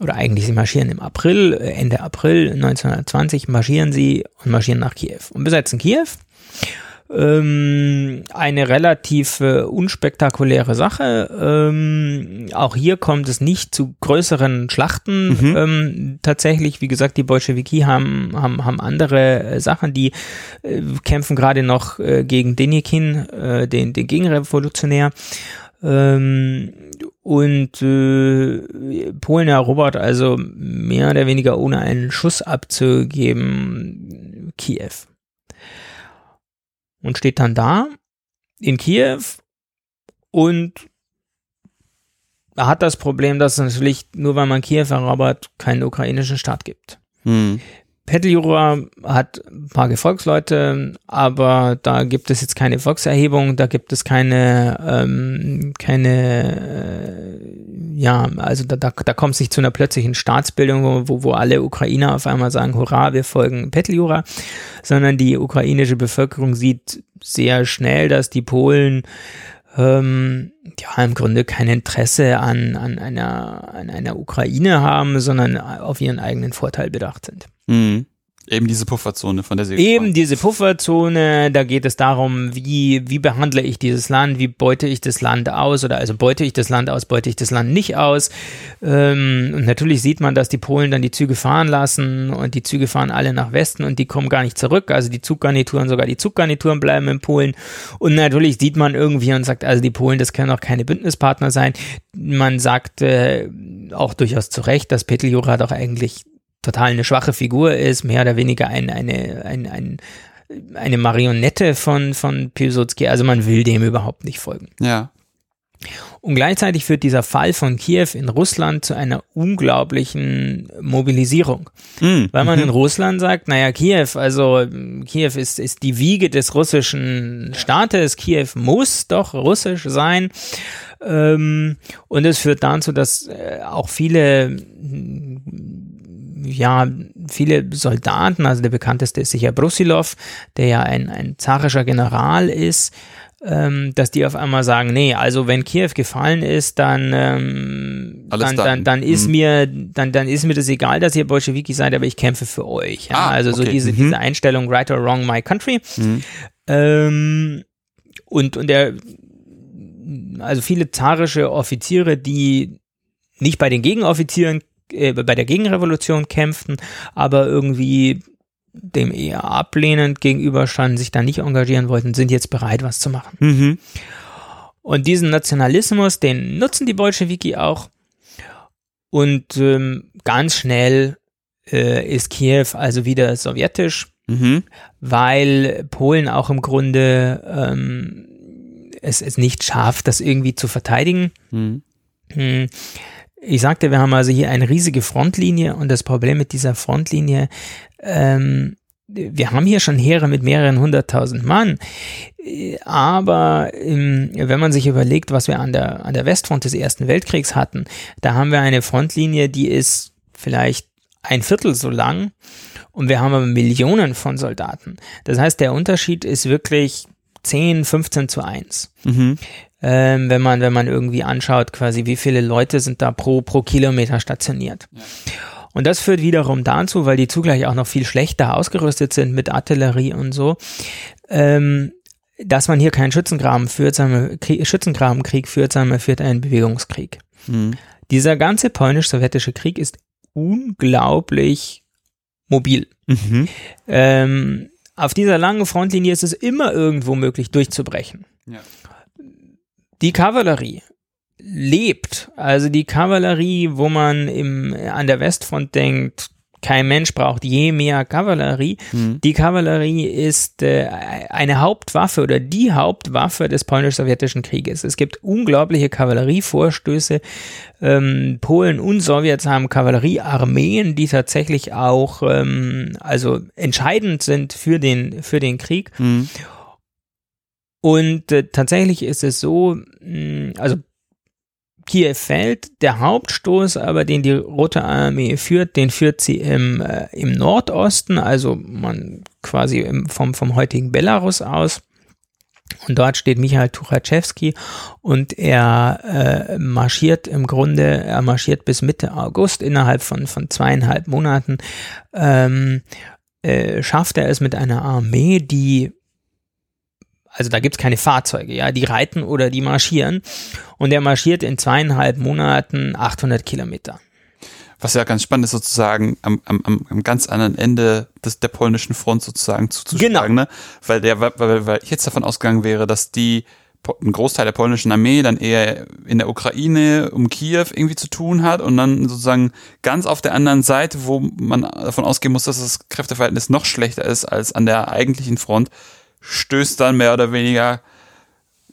oder eigentlich sie marschieren im April, äh, Ende April 1920 marschieren sie und marschieren nach Kiew und besetzen Kiew ähm, eine relativ äh, unspektakuläre Sache. Ähm, auch hier kommt es nicht zu größeren Schlachten. Mhm. Ähm, tatsächlich, wie gesagt, die Bolschewiki haben, haben, haben andere äh, Sachen. Die äh, kämpfen gerade noch äh, gegen Denikin, äh, den, den Gegenrevolutionär. Ähm, und äh, Polen erobert also mehr oder weniger ohne einen Schuss abzugeben Kiew und steht dann da in Kiew und hat das Problem, dass es natürlich nur weil man Kiew erobert, keinen ukrainischen Staat gibt. Hm. Petteljura hat ein paar Gefolgsleute, aber da gibt es jetzt keine Volkserhebung, da gibt es keine, ähm, keine, äh, ja, also da, da, da kommt es nicht zu einer plötzlichen Staatsbildung, wo, wo alle Ukrainer auf einmal sagen, hurra, wir folgen Petteljura, sondern die ukrainische Bevölkerung sieht sehr schnell, dass die Polen ähm, ja im Grunde kein Interesse an, an, einer, an einer Ukraine haben, sondern auf ihren eigenen Vorteil bedacht sind. Mhm. Eben diese Pufferzone, von der Sie Eben diese Pufferzone, da geht es darum, wie, wie behandle ich dieses Land, wie beute ich das Land aus oder also beute ich das Land aus, beute ich das Land nicht aus. Ähm, und natürlich sieht man, dass die Polen dann die Züge fahren lassen und die Züge fahren alle nach Westen und die kommen gar nicht zurück. Also die Zuggarnituren, sogar die Zuggarnituren bleiben in Polen. Und natürlich sieht man irgendwie und sagt, also die Polen, das können auch keine Bündnispartner sein. Man sagt äh, auch durchaus zu Recht, dass Petel Jura doch eigentlich total eine schwache Figur ist, mehr oder weniger ein, eine, ein, ein, eine Marionette von, von Piłsudski. Also man will dem überhaupt nicht folgen. Ja. Und gleichzeitig führt dieser Fall von Kiew in Russland zu einer unglaublichen Mobilisierung. Mhm. Weil man in Russland sagt, naja, Kiew, also Kiew ist, ist die Wiege des russischen Staates, Kiew muss doch russisch sein. Ähm, und es führt dazu, dass äh, auch viele ja, viele Soldaten, also der bekannteste ist sicher Brusilov, der ja ein, ein zarischer General ist, ähm, dass die auf einmal sagen, nee, also wenn Kiew gefallen ist, dann, ähm, dann, dann, dann, ist mhm. mir, dann, dann ist mir das egal, dass ihr Bolschewiki seid, aber ich kämpfe für euch. Ja? Ah, also okay. so diese, mhm. diese Einstellung, right or wrong, my country. Mhm. Ähm, und, und der, also viele zarische Offiziere, die nicht bei den Gegenoffizieren äh, bei der Gegenrevolution kämpften, aber irgendwie dem eher ablehnend gegenüberstanden, sich da nicht engagieren wollten, sind jetzt bereit, was zu machen. Mhm. Und diesen Nationalismus, den nutzen die Bolschewiki auch. Und ähm, ganz schnell äh, ist Kiew also wieder sowjetisch, mhm. weil Polen auch im Grunde ähm, es, es nicht schafft, das irgendwie zu verteidigen. Mhm. Ich sagte, wir haben also hier eine riesige Frontlinie und das Problem mit dieser Frontlinie, ähm, wir haben hier schon Heere mit mehreren hunderttausend Mann, aber ähm, wenn man sich überlegt, was wir an der, an der Westfront des Ersten Weltkriegs hatten, da haben wir eine Frontlinie, die ist vielleicht ein Viertel so lang und wir haben aber Millionen von Soldaten. Das heißt, der Unterschied ist wirklich 10, 15 zu 1. Mhm ähm, wenn man, wenn man irgendwie anschaut, quasi, wie viele Leute sind da pro, pro Kilometer stationiert. Ja. Und das führt wiederum dazu, weil die zugleich auch noch viel schlechter ausgerüstet sind mit Artillerie und so, ähm, dass man hier keinen Schützengraben führt, sondern Schützengrabenkrieg führt, sondern man führt einen Bewegungskrieg. Mhm. Dieser ganze polnisch-sowjetische Krieg ist unglaublich mobil. Mhm. Ähm, auf dieser langen Frontlinie ist es immer irgendwo möglich, durchzubrechen. Ja die Kavallerie lebt. Also die Kavallerie, wo man im, an der Westfront denkt, kein Mensch braucht je mehr Kavallerie. Mhm. Die Kavallerie ist äh, eine Hauptwaffe oder die Hauptwaffe des polnisch-sowjetischen Krieges. Es gibt unglaubliche Kavallerievorstöße. Ähm, Polen und Sowjets haben Kavalleriearmeen, die tatsächlich auch ähm, also entscheidend sind für den für den Krieg. Mhm. Und äh, tatsächlich ist es so, mh, hm, also Kiew fällt, der Hauptstoß aber, den die Rote Armee führt, den führt sie im, äh, im Nordosten, also man quasi im, vom, vom heutigen Belarus aus. Und dort steht Michael Tuchachevski und er äh, marschiert im Grunde, er marschiert bis Mitte August innerhalb von, von zweieinhalb Monaten, ähm, äh, schafft er es mit einer Armee, die also da gibt's keine Fahrzeuge, ja, die reiten oder die marschieren. Und er marschiert in zweieinhalb Monaten 800 Kilometer. Was ja ganz spannend ist, sozusagen am, am, am ganz anderen Ende des, der polnischen Front sozusagen zuzuschlagen, genau. ne? Weil der, weil, weil ich jetzt davon ausgegangen wäre, dass die ein Großteil der polnischen Armee dann eher in der Ukraine um Kiew irgendwie zu tun hat und dann sozusagen ganz auf der anderen Seite, wo man davon ausgehen muss, dass das Kräfteverhältnis noch schlechter ist als an der eigentlichen Front, stößt dann mehr oder weniger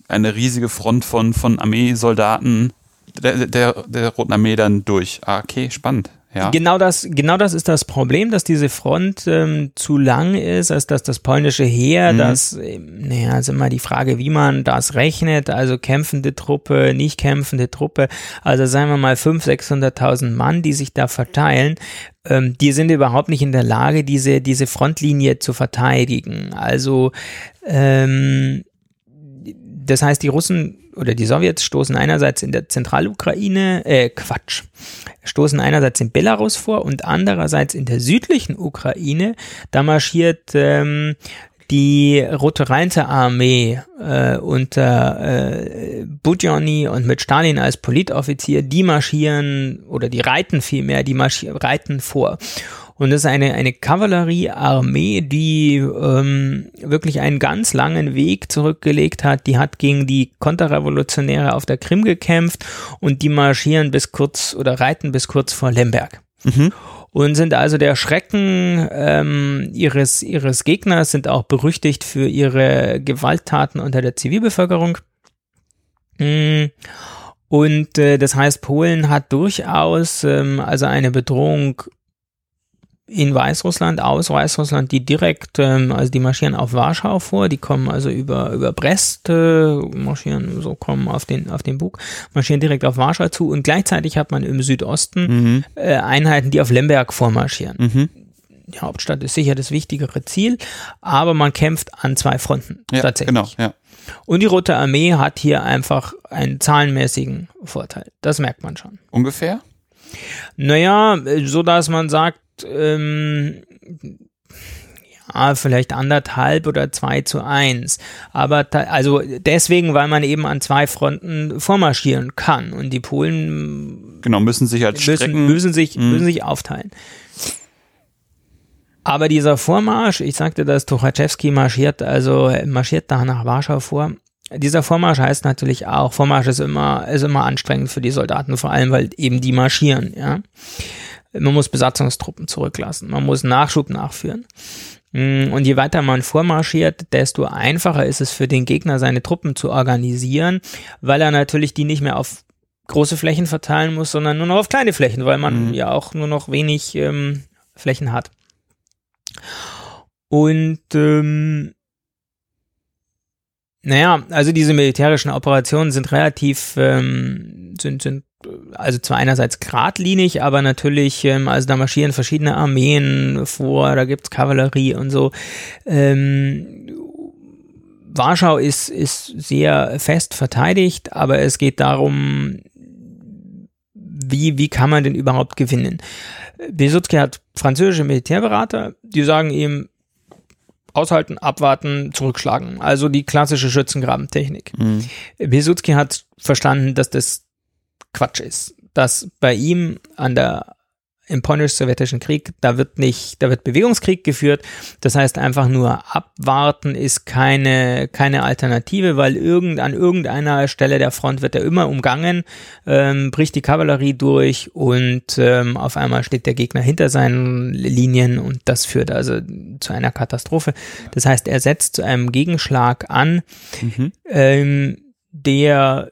eine riesige Front von, von Armeesoldaten der, der, der Roten Armee dann durch. Ah, okay, spannend. Ja. Genau das, genau das ist das Problem, dass diese Front ähm, zu lang ist, als dass das polnische Heer, mhm. das, äh, naja, ist immer die Frage, wie man das rechnet, also kämpfende Truppe, nicht kämpfende Truppe, also sagen wir mal 500.000, 600.000 Mann, die sich da verteilen, ähm, die sind überhaupt nicht in der Lage, diese, diese Frontlinie zu verteidigen. Also, ähm, das heißt, die Russen oder die Sowjets stoßen einerseits in der Zentralukraine, äh, Quatsch, stoßen einerseits in Belarus vor und andererseits in der südlichen Ukraine. Da marschiert ähm, die Rote Rheinte-Armee äh, unter äh, Budjoni und mit Stalin als Politoffizier, die marschieren oder die reiten vielmehr, die marschieren, reiten vor. Und das ist eine, eine Kavalleriearmee, die ähm, wirklich einen ganz langen Weg zurückgelegt hat. Die hat gegen die Konterrevolutionäre auf der Krim gekämpft und die marschieren bis kurz oder reiten bis kurz vor Lemberg. Mhm. Und sind also der Schrecken ähm, ihres, ihres Gegners, sind auch berüchtigt für ihre Gewalttaten unter der Zivilbevölkerung. Mm. Und äh, das heißt, Polen hat durchaus ähm, also eine Bedrohung in Weißrussland, aus Weißrussland, die direkt, ähm, also die marschieren auf Warschau vor, die kommen also über, über Brest, äh, marschieren, so kommen auf den, auf den Bug, marschieren direkt auf Warschau zu und gleichzeitig hat man im Südosten mhm. äh, Einheiten, die auf Lemberg vormarschieren. Mhm. Die Hauptstadt ist sicher das wichtigere Ziel, aber man kämpft an zwei Fronten ja, tatsächlich. Genau, ja. Und die Rote Armee hat hier einfach einen zahlenmäßigen Vorteil. Das merkt man schon. Ungefähr? Naja, so dass man sagt, ähm, ja, vielleicht anderthalb oder zwei zu eins. Aber also deswegen, weil man eben an zwei Fronten vormarschieren kann und die Polen genau müssen sich als müssen, Strecken müssen sich mh. müssen sich aufteilen. Aber dieser Vormarsch, ich sagte, dass Tuchatschewski marschiert, also marschiert da nach Warschau vor. Dieser Vormarsch heißt natürlich auch, Vormarsch ist immer, ist immer anstrengend für die Soldaten, vor allem weil eben die marschieren, ja. Man muss Besatzungstruppen zurücklassen. Man muss Nachschub nachführen. Mm, und je weiter man vormarschiert, desto einfacher ist es für den Gegner, seine Truppen zu organisieren, weil er natürlich die nicht mehr auf große Flächen verteilen muss, sondern nur noch auf kleine Flächen, weil man mhm. ja auch nur noch wenig ähm, Flächen hat. Und ähm, naja, also diese militärischen Operationen sind relativ, ähm, sind, sind also zwar einerseits geradlinig, aber natürlich, ähm, also da marschieren verschiedene Armeen vor, da gibt's Kavallerie und so. Ähm, Warschau ist, ist sehr fest verteidigt, aber es geht darum, wie, wie kann man denn überhaupt gewinnen? Besutzky hat französische Militärberater, die sagen ihm, aushalten, abwarten, zurückschlagen. Also die klassische Schützengrabentechnik. Mhm. Besutzky hat verstanden, dass das Quatsch ist. Dass bei ihm an der im polnisch-sowjetischen Krieg, da wird nicht, da wird Bewegungskrieg geführt. Das heißt einfach nur abwarten ist keine, keine Alternative, weil irgend, an irgendeiner Stelle der Front wird er immer umgangen, ähm, bricht die Kavallerie durch und ähm, auf einmal steht der Gegner hinter seinen Linien und das führt also zu einer Katastrophe. Das heißt, er setzt zu einem Gegenschlag an, mhm. ähm, der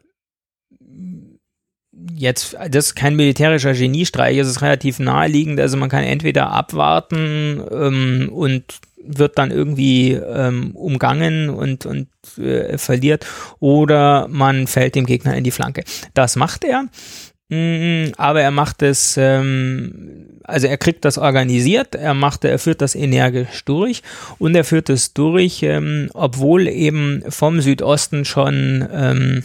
jetzt, das ist kein militärischer Geniestreich, es ist relativ naheliegend, also man kann entweder abwarten ähm, und wird dann irgendwie ähm, umgangen und, und äh, verliert oder man fällt dem Gegner in die Flanke. Das macht er, mm, aber er macht es, ähm, also er kriegt das organisiert, er macht, er führt das energisch durch und er führt es durch, ähm, obwohl eben vom Südosten schon ähm,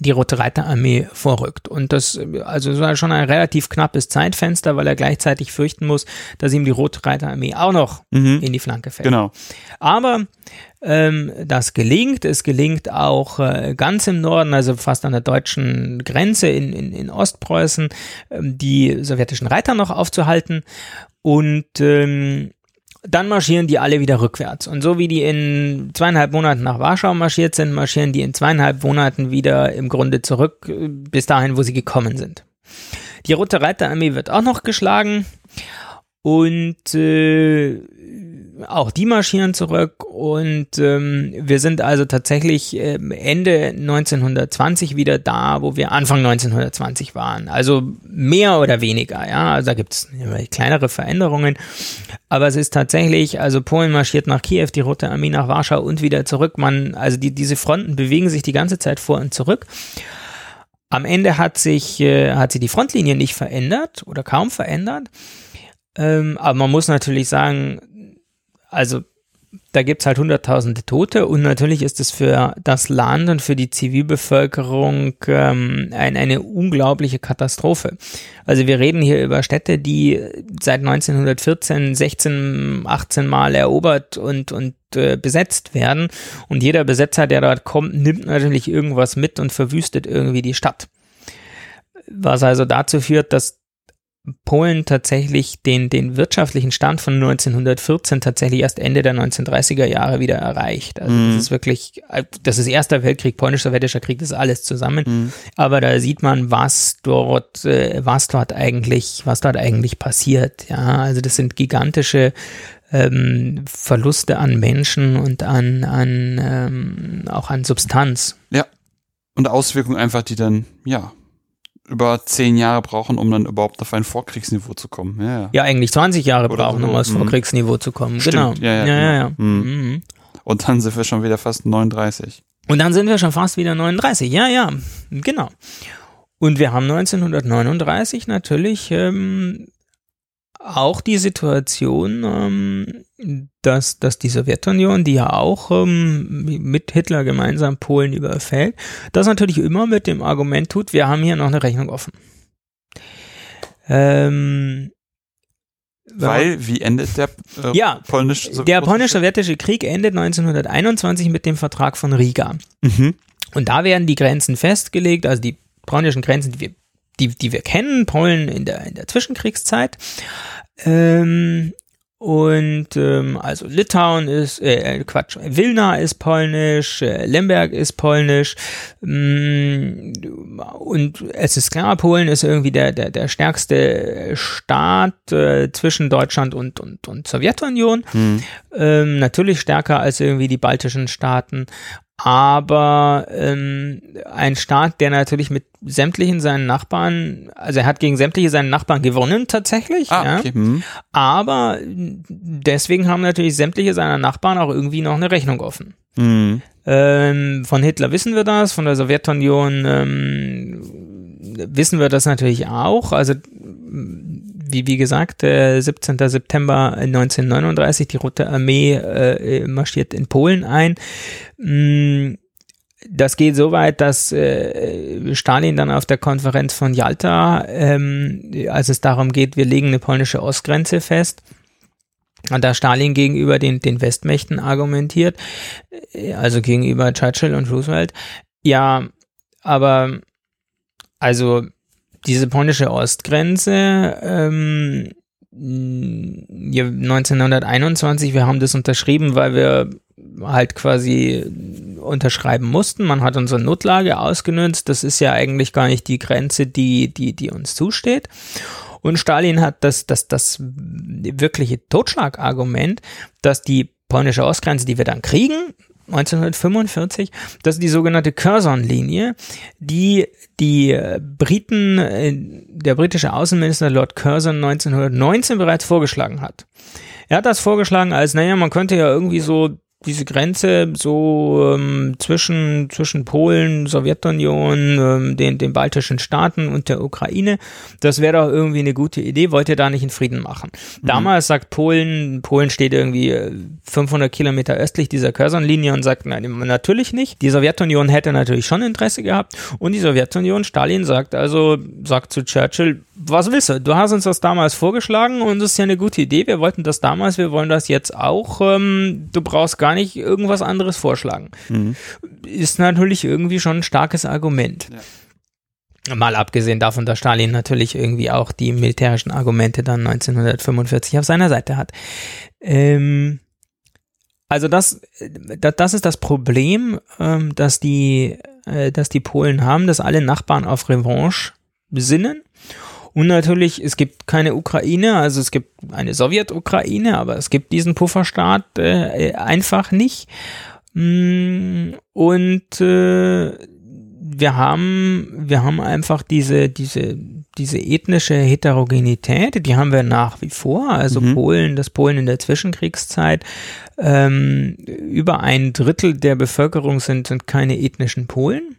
die Rote Reiterarmee vorrückt. Und das, also es war schon ein relativ knappes Zeitfenster, weil er gleichzeitig fürchten muss, dass ihm die Rote Reiterarmee auch noch mhm. in die Flanke fällt. Genau. Aber ähm, das gelingt. Es gelingt auch äh, ganz im Norden, also fast an der deutschen Grenze in, in, in Ostpreußen, ähm, die sowjetischen Reiter noch aufzuhalten. Und ähm, dann marschieren die alle wieder rückwärts. Und so wie die in zweieinhalb Monaten nach Warschau marschiert sind, marschieren die in zweieinhalb Monaten wieder im Grunde zurück äh, bis dahin, wo sie gekommen sind. Die Rote Reiterarmee wird auch noch geschlagen und äh, auch die marschieren zurück und ähm, wir sind also tatsächlich äh, Ende 1920 wieder da, wo wir Anfang 1920 waren. Also mehr oder weniger, ja. Also da gibt es kleinere Veränderungen, aber es ist tatsächlich, also Polen marschiert nach Kiew, die Rote Armee nach Warschau und wieder zurück. Man, also die, diese Fronten bewegen sich die ganze Zeit vor und zurück. Am Ende hat sich, äh, hat sich die Frontlinie nicht verändert oder kaum verändert. Ähm, aber man muss natürlich sagen, also da gibt's halt hunderttausende Tote und natürlich ist es für das Land und für die Zivilbevölkerung ähm, ein, eine unglaubliche Katastrophe. Also wir reden hier über Städte, die seit 1914 16, 18 Mal erobert und, und äh, besetzt werden und jeder Besetzer, der dort kommt, nimmt natürlich irgendwas mit und verwüstet irgendwie die Stadt. Was also dazu führt, dass Polen tatsächlich den, den wirtschaftlichen Stand von 1914 tatsächlich erst Ende der 1930er Jahre wieder erreicht. Also mm. das ist wirklich, das ist Erster Weltkrieg, polnisch-sowjetischer Krieg, das ist alles zusammen. Mm. Aber da sieht man, was dort, äh, was dort eigentlich, was dort eigentlich passiert. Ja, also das sind gigantische ähm, Verluste an Menschen und an, an ähm, auch an Substanz. Ja. Und Auswirkungen einfach, die dann, ja, über zehn Jahre brauchen, um dann überhaupt auf ein Vorkriegsniveau zu kommen. Ja, ja. ja eigentlich 20 Jahre Oder brauchen, so. um aufs mhm. Vorkriegsniveau zu kommen. Stimmt. Genau. Ja, ja, ja. ja, ja. Mhm. mhm. Und dann sind wir schon wieder fast 39. Und dann sind wir schon fast wieder 39. Ja, ja, genau. Und wir haben 1939 natürlich ähm, auch die Situation, ähm, dass, dass die Sowjetunion, die ja auch ähm, mit Hitler gemeinsam Polen überfällt, das natürlich immer mit dem Argument tut, wir haben hier noch eine Rechnung offen. Ähm, weil, wie endet der äh, ja, polnisch Der polnisch-sowjetische Krieg endet 1921 mit dem Vertrag von Riga. Mhm. Und da werden die Grenzen festgelegt, also die polnischen Grenzen, die wir die, die wir kennen, Polen in der, in der Zwischenkriegszeit. Ähm, und ähm, also Litauen ist, äh, äh, Quatsch, Wilna ist polnisch, äh, Lemberg ist polnisch mm, und es ist klar, Polen ist irgendwie der, der, der stärkste Staat äh, zwischen Deutschland und, und, und Sowjetunion. Hm. Ähm, natürlich stärker als irgendwie die baltischen Staaten aber ähm, ein Staat, der natürlich mit sämtlichen seinen Nachbarn, also er hat gegen sämtliche seinen Nachbarn gewonnen tatsächlich, ah, ja. Okay. Hm. aber deswegen haben natürlich sämtliche seiner Nachbarn auch irgendwie noch eine Rechnung offen. Hm. Ähm, von Hitler wissen wir das, von der Sowjetunion ähm, wissen wir das natürlich auch, also wie, wie gesagt, äh, 17. September 1939, die Rote Armee äh, marschiert in Polen ein. Mm, das geht so weit, dass äh, Stalin dann auf der Konferenz von Yalta, ähm, als es darum geht, wir legen eine polnische Ostgrenze fest, da Stalin gegenüber den, den Westmächten argumentiert, äh, also gegenüber Churchill und Roosevelt, ja, aber also diese polnische Ostgrenze, ähm, 1921, wir haben das unterschrieben, weil wir halt quasi unterschreiben mussten. Man hat unsere Notlage ausgenutzt. Das ist ja eigentlich gar nicht die Grenze, die, die, die uns zusteht. Und Stalin hat das, das, das wirkliche Totschlagargument, dass die polnische Ostgrenze, die wir dann kriegen, 1945, das ist die sogenannte Curzon-Linie, die die äh, Briten, äh, der britische Außenminister Lord Curzon 1919 bereits vorgeschlagen hat. Er hat das vorgeschlagen als, naja, man könnte ja irgendwie so diese Grenze so ähm, zwischen, zwischen Polen, Sowjetunion, ähm, den, den baltischen Staaten und der Ukraine, das wäre doch irgendwie eine gute Idee, wollt ihr da nicht einen Frieden machen. Mhm. Damals sagt Polen, Polen steht irgendwie 500 äh, Kilometer östlich dieser Curzon-Linie und sagt, nein, natürlich nicht. Die Sowjetunion hätte natürlich schon Interesse gehabt und die Sowjetunion, Stalin sagt also, sagt zu Churchill, was willst du? Du hast uns das damals vorgeschlagen und das ist ja eine gute Idee. Wir wollten das damals, wir wollen das jetzt auch. Ähm, du brauchst gar nicht irgendwas anderes vorschlagen. Mhm. Ist natürlich irgendwie schon ein starkes Argument. Ja. Mal abgesehen davon, dass Stalin natürlich irgendwie auch die militärischen Argumente dann 1945 auf seiner Seite hat. Ähm, also das, das ist das Problem, ähm, dass die, äh, dass die Polen haben, dass alle Nachbarn auf Revanche besinnen und natürlich, es gibt keine Ukraine, also es gibt eine Sowjetukraine, aber es gibt diesen Pufferstaat äh, einfach nicht. Mm, und äh, wir haben, wir haben einfach diese, diese, diese ethnische Heterogenität, die haben wir nach wie vor. Also mhm. Polen, das Polen in der Zwischenkriegszeit, ähm, über ein Drittel der Bevölkerung sind, sind keine ethnischen Polen.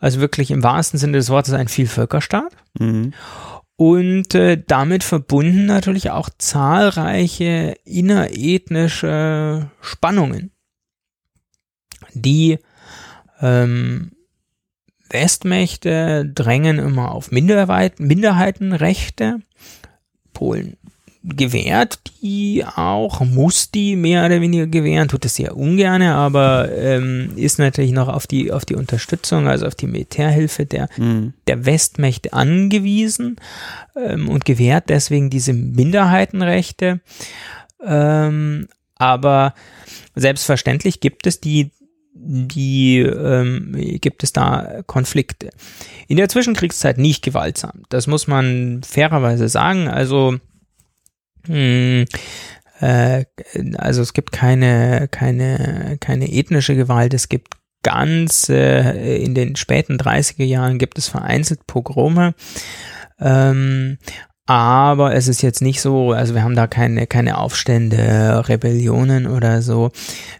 Also wirklich im wahrsten Sinne des Wortes ein Vielvölkerstaat. Mhm. Und äh, damit verbunden natürlich auch zahlreiche innerethnische Spannungen, die ähm, Westmächte drängen immer auf Minderheitenrechte. Polen gewährt die auch, muss die mehr oder weniger gewähren, tut es sehr ungern, aber ähm, ist natürlich noch auf die, auf die Unterstützung, also auf die Militärhilfe der, mhm. der Westmächte angewiesen ähm, und gewährt deswegen diese Minderheitenrechte. Ähm, aber selbstverständlich gibt es die die ähm, gibt es da Konflikte. In der Zwischenkriegszeit nicht gewaltsam. Das muss man fairerweise sagen. Also hm, äh, also es gibt keine, keine, keine ethnische Gewalt, es gibt ganz, äh, in den späten 30er Jahren gibt es vereinzelt Pogrome, ähm, aber es ist jetzt nicht so, also wir haben da keine, keine Aufstände, Rebellionen oder so.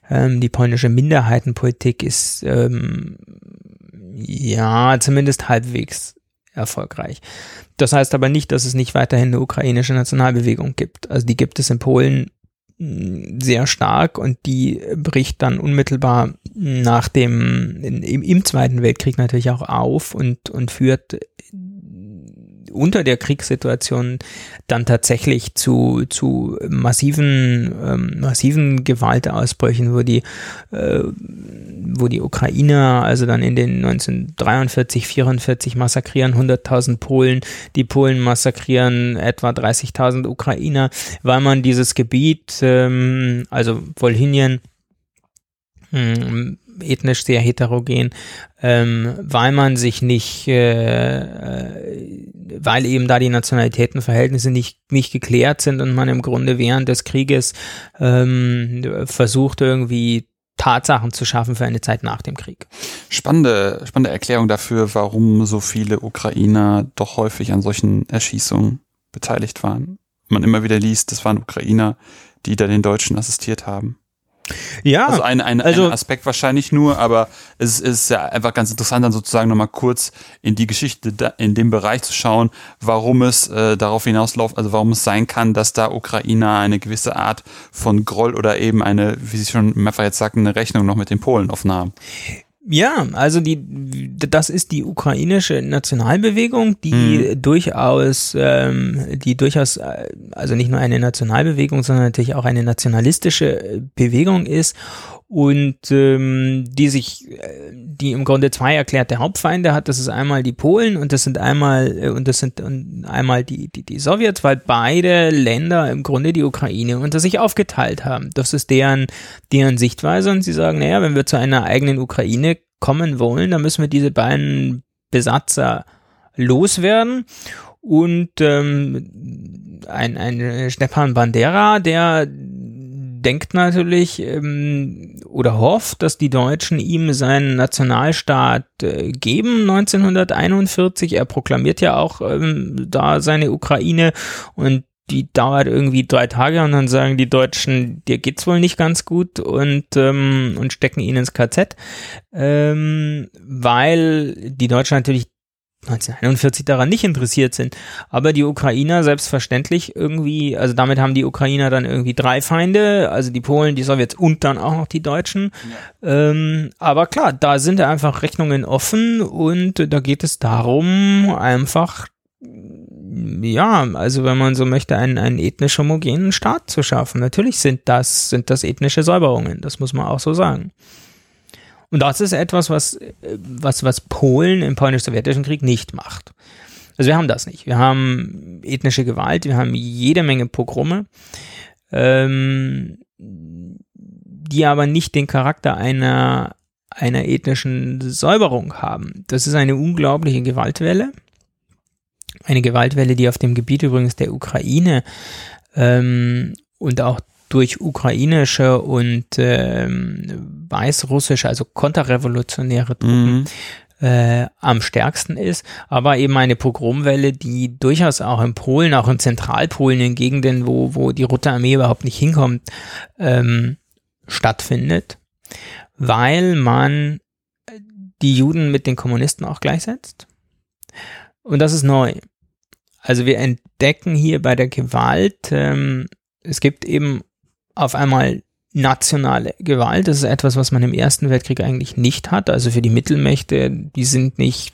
Ähm, die polnische Minderheitenpolitik ist ähm, ja zumindest halbwegs erfolgreich. Das heißt aber nicht, dass es nicht weiterhin eine ukrainische Nationalbewegung gibt. Also die gibt es in Polen mm, sehr stark und die bricht dann unmittelbar nach dem, im, im Zweiten Weltkrieg natürlich auch auf und, und führt unter der Kriegssituation dann tatsächlich zu, zu massiven, ähm, massiven Gewaltausbrüchen, wo die, äh, wo die Ukrainer also dann in den 1943, 44 massakrieren 100.000 Polen, die Polen massakrieren etwa 30.000 Ukrainer, weil man dieses Gebiet, ähm, also Wolhynien, hm, ethnisch sehr heterogen, ähm, weil man sich nicht, äh, äh, weil eben da die Nationalitätenverhältnisse nicht, nicht geklärt sind und man im Grunde während des Krieges ähm, versucht irgendwie Tatsachen zu schaffen für eine Zeit nach dem Krieg. Spannende, spannende Erklärung dafür, warum so viele Ukrainer doch häufig an solchen Erschießungen beteiligt waren. Man immer wieder liest, das waren Ukrainer, die da den Deutschen assistiert haben. Ja. Also ein, ein, also ein Aspekt wahrscheinlich nur, aber es ist ja einfach ganz interessant, dann sozusagen nochmal kurz in die Geschichte da, in dem Bereich zu schauen, warum es äh, darauf hinausläuft, also warum es sein kann, dass da Ukrainer eine gewisse Art von Groll oder eben eine, wie Sie schon mehrfach jetzt sagten, eine Rechnung noch mit den Polen offen haben. Ja, also die, das ist die ukrainische Nationalbewegung, die mhm. durchaus, ähm, die durchaus, äh, also nicht nur eine Nationalbewegung, sondern natürlich auch eine nationalistische Bewegung ist und ähm, die sich, äh, die im Grunde zwei erklärte Hauptfeinde hat. Das ist einmal die Polen und das sind einmal äh, und das sind und einmal die, die die Sowjets, weil beide Länder im Grunde die Ukraine unter sich aufgeteilt haben. Das ist deren deren Sichtweise und sie sagen, naja, wenn wir zu einer eigenen Ukraine kommen wollen, dann müssen wir diese beiden Besatzer loswerden. Und ähm, ein, ein Stepan Bandera, der denkt natürlich ähm, oder hofft, dass die Deutschen ihm seinen Nationalstaat äh, geben 1941. Er proklamiert ja auch ähm, da seine Ukraine und die dauert irgendwie drei Tage und dann sagen die Deutschen, dir geht's wohl nicht ganz gut und, ähm, und stecken ihn ins KZ, ähm, weil die Deutschen natürlich 1941 daran nicht interessiert sind. Aber die Ukrainer selbstverständlich irgendwie, also damit haben die Ukrainer dann irgendwie drei Feinde, also die Polen, die Sowjets und dann auch noch die Deutschen. Ja. Ähm, aber klar, da sind einfach Rechnungen offen und da geht es darum, einfach ja, also wenn man so möchte, einen, einen ethnisch homogenen Staat zu schaffen. Natürlich sind das, sind das ethnische Säuberungen, das muss man auch so sagen. Und das ist etwas, was, was, was Polen im polnisch-sowjetischen Krieg nicht macht. Also wir haben das nicht. Wir haben ethnische Gewalt, wir haben jede Menge Pogrome, ähm, die aber nicht den Charakter einer, einer ethnischen Säuberung haben. Das ist eine unglaubliche Gewaltwelle eine Gewaltwelle, die auf dem Gebiet übrigens der Ukraine ähm, und auch durch ukrainische und ähm, weißrussische, also konterrevolutionäre Truppen mhm. äh, am stärksten ist, aber eben eine Pogromwelle, die durchaus auch in Polen, auch in Zentralpolen, in Gegenden, wo, wo die Rote Armee überhaupt nicht hinkommt, ähm, stattfindet, weil man die Juden mit den Kommunisten auch gleichsetzt und das ist neu. Also wir entdecken hier bei der Gewalt, ähm, es gibt eben auf einmal nationale Gewalt. Das ist etwas, was man im Ersten Weltkrieg eigentlich nicht hat. Also für die Mittelmächte, die sind nicht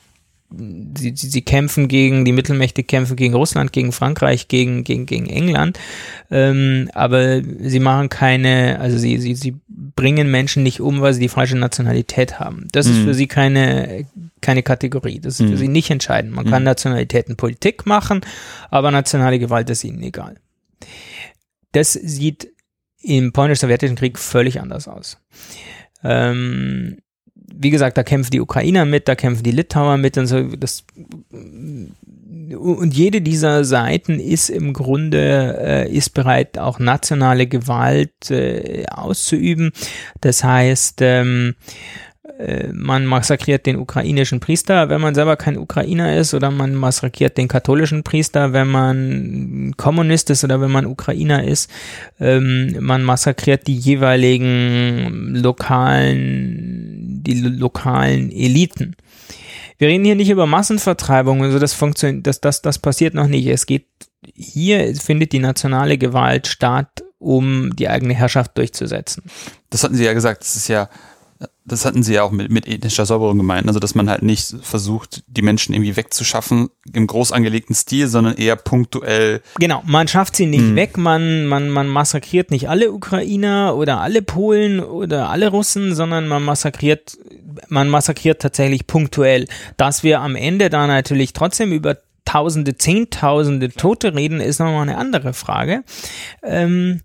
Sie, sie, kämpfen gegen, die Mittelmächte kämpfen gegen Russland, gegen Frankreich, gegen, gegen, gegen England, ähm, aber sie machen keine, also sie, sie, sie bringen Menschen nicht um, weil sie die falsche Nationalität haben. Das mhm. ist für sie keine, keine Kategorie. Das ist mhm. für sie nicht entscheidend. Man mhm. kann Nationalitäten Politik machen, aber nationale Gewalt ist ihnen egal. Das sieht im polnisch-sowjetischen Krieg völlig anders aus. Ähm, wie gesagt, da kämpfen die Ukrainer mit, da kämpfen die Litauer mit und so. Das, und jede dieser Seiten ist im Grunde äh, ist bereit, auch nationale Gewalt äh, auszuüben. Das heißt, ähm, äh, man massakriert den ukrainischen Priester, wenn man selber kein Ukrainer ist, oder man massakriert den katholischen Priester, wenn man Kommunist ist oder wenn man Ukrainer ist. Ähm, man massakriert die jeweiligen lokalen, die lokalen Eliten. Wir reden hier nicht über Massenvertreibung, also das funktioniert, das, das, das passiert noch nicht. Es geht hier findet die nationale Gewalt statt, um die eigene Herrschaft durchzusetzen. Das hatten Sie ja gesagt, das ist ja das hatten sie ja auch mit, mit ethnischer Säuberung gemeint, also dass man halt nicht versucht, die Menschen irgendwie wegzuschaffen im groß angelegten Stil, sondern eher punktuell. Genau, man schafft sie nicht hm. weg, man, man, man massakriert nicht alle Ukrainer oder alle Polen oder alle Russen, sondern man massakriert, man massakriert tatsächlich punktuell. Dass wir am Ende da natürlich trotzdem über Tausende, Zehntausende Tote reden, ist nochmal eine andere Frage. Ähm,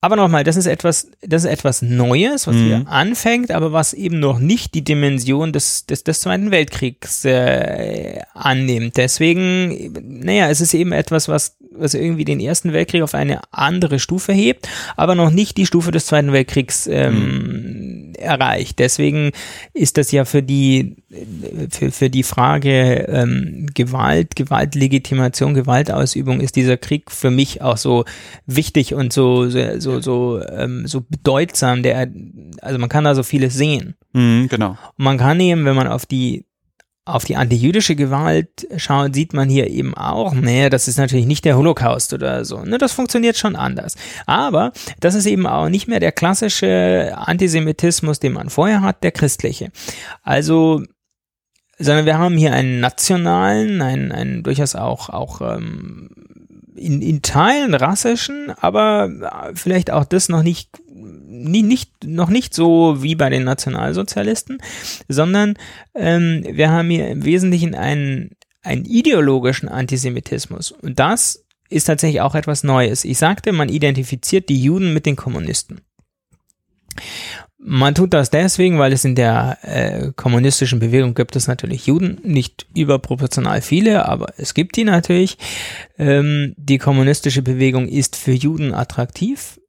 aber nochmal, das ist etwas, das ist etwas Neues, was mhm. hier anfängt, aber was eben noch nicht die Dimension des, des, des Zweiten Weltkriegs äh, annimmt. Deswegen, naja, es ist eben etwas, was, was irgendwie den Ersten Weltkrieg auf eine andere Stufe hebt, aber noch nicht die Stufe des Zweiten Weltkriegs ähm, mhm. Erreicht. Deswegen ist das ja für die, für, für die Frage ähm, Gewalt, Gewaltlegitimation, Gewaltausübung ist dieser Krieg für mich auch so wichtig und so, so so, so, ähm, so bedeutsam, der, also man kann da so vieles sehen. Mhm, genau. Und man kann eben, wenn man auf die auf die antijüdische Gewalt schaut, sieht man hier eben auch, nee, das ist natürlich nicht der Holocaust oder so. Ne, das funktioniert schon anders. Aber das ist eben auch nicht mehr der klassische Antisemitismus, den man vorher hat, der christliche. Also, sondern wir haben hier einen nationalen, einen, einen durchaus auch, auch ähm, in, in Teilen rassischen, aber äh, vielleicht auch das noch nicht, nie, nicht, noch nicht so wie bei den Nationalsozialisten, sondern ähm, wir haben hier im Wesentlichen einen, einen ideologischen Antisemitismus. Und das ist tatsächlich auch etwas Neues. Ich sagte, man identifiziert die Juden mit den Kommunisten. Man tut das deswegen, weil es in der äh, kommunistischen Bewegung gibt es natürlich Juden, nicht überproportional viele, aber es gibt die natürlich. Ähm, die kommunistische Bewegung ist für Juden attraktiv.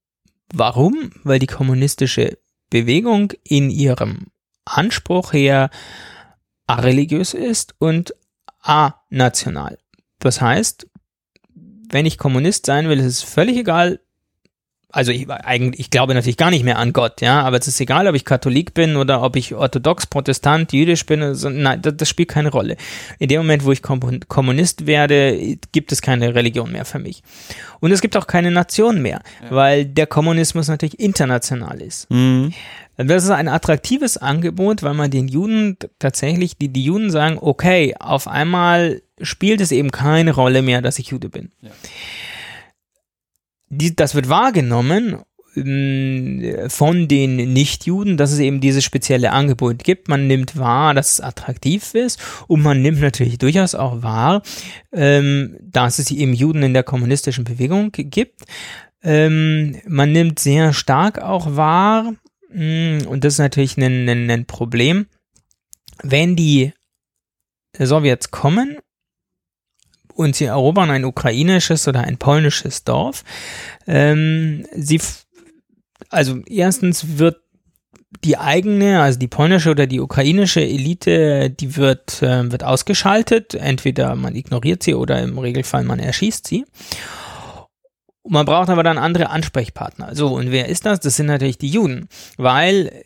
Warum? Weil die kommunistische Bewegung in ihrem Anspruch her areligiös ist und anational. Das heißt, wenn ich Kommunist sein will, ist es völlig egal, also ich, eigentlich, ich glaube natürlich gar nicht mehr an Gott, ja, aber es ist egal, ob ich Katholik bin oder ob ich orthodox, protestant, jüdisch bin, also, nein, das, das, spielt keine Rolle. In dem Moment, wo ich Kommunist werde, gibt es keine Religion mehr für mich. Und es gibt auch keine Nation mehr, ja. weil der Kommunismus natürlich international ist. Mhm. Das ist ein attraktives Angebot, weil man den Juden tatsächlich, die, die Juden sagen, okay, auf einmal spielt es eben keine Rolle mehr, dass ich Jude bin. Ja die, das wird wahrgenommen ähm, von den Nichtjuden, dass es eben dieses spezielle Angebot gibt. Man nimmt wahr, dass es attraktiv ist und man nimmt natürlich durchaus auch wahr, ähm, dass es eben Juden in der kommunistischen Bewegung gibt. Ähm, man nimmt sehr stark auch wahr, mm, und das ist natürlich ein, ein, ein Problem, wenn die Sowjets kommen und sie erobern ein ukrainisches oder ein polnisches Dorf. Ähm, sie, also erstens wird die eigene, also die polnische oder die ukrainische Elite, die wird, äh, wird ausgeschaltet. Entweder man ignoriert sie oder im Regelfall man erschießt sie. Man braucht aber dann andere Ansprechpartner. So, und wer ist das? Das sind natürlich die Juden, weil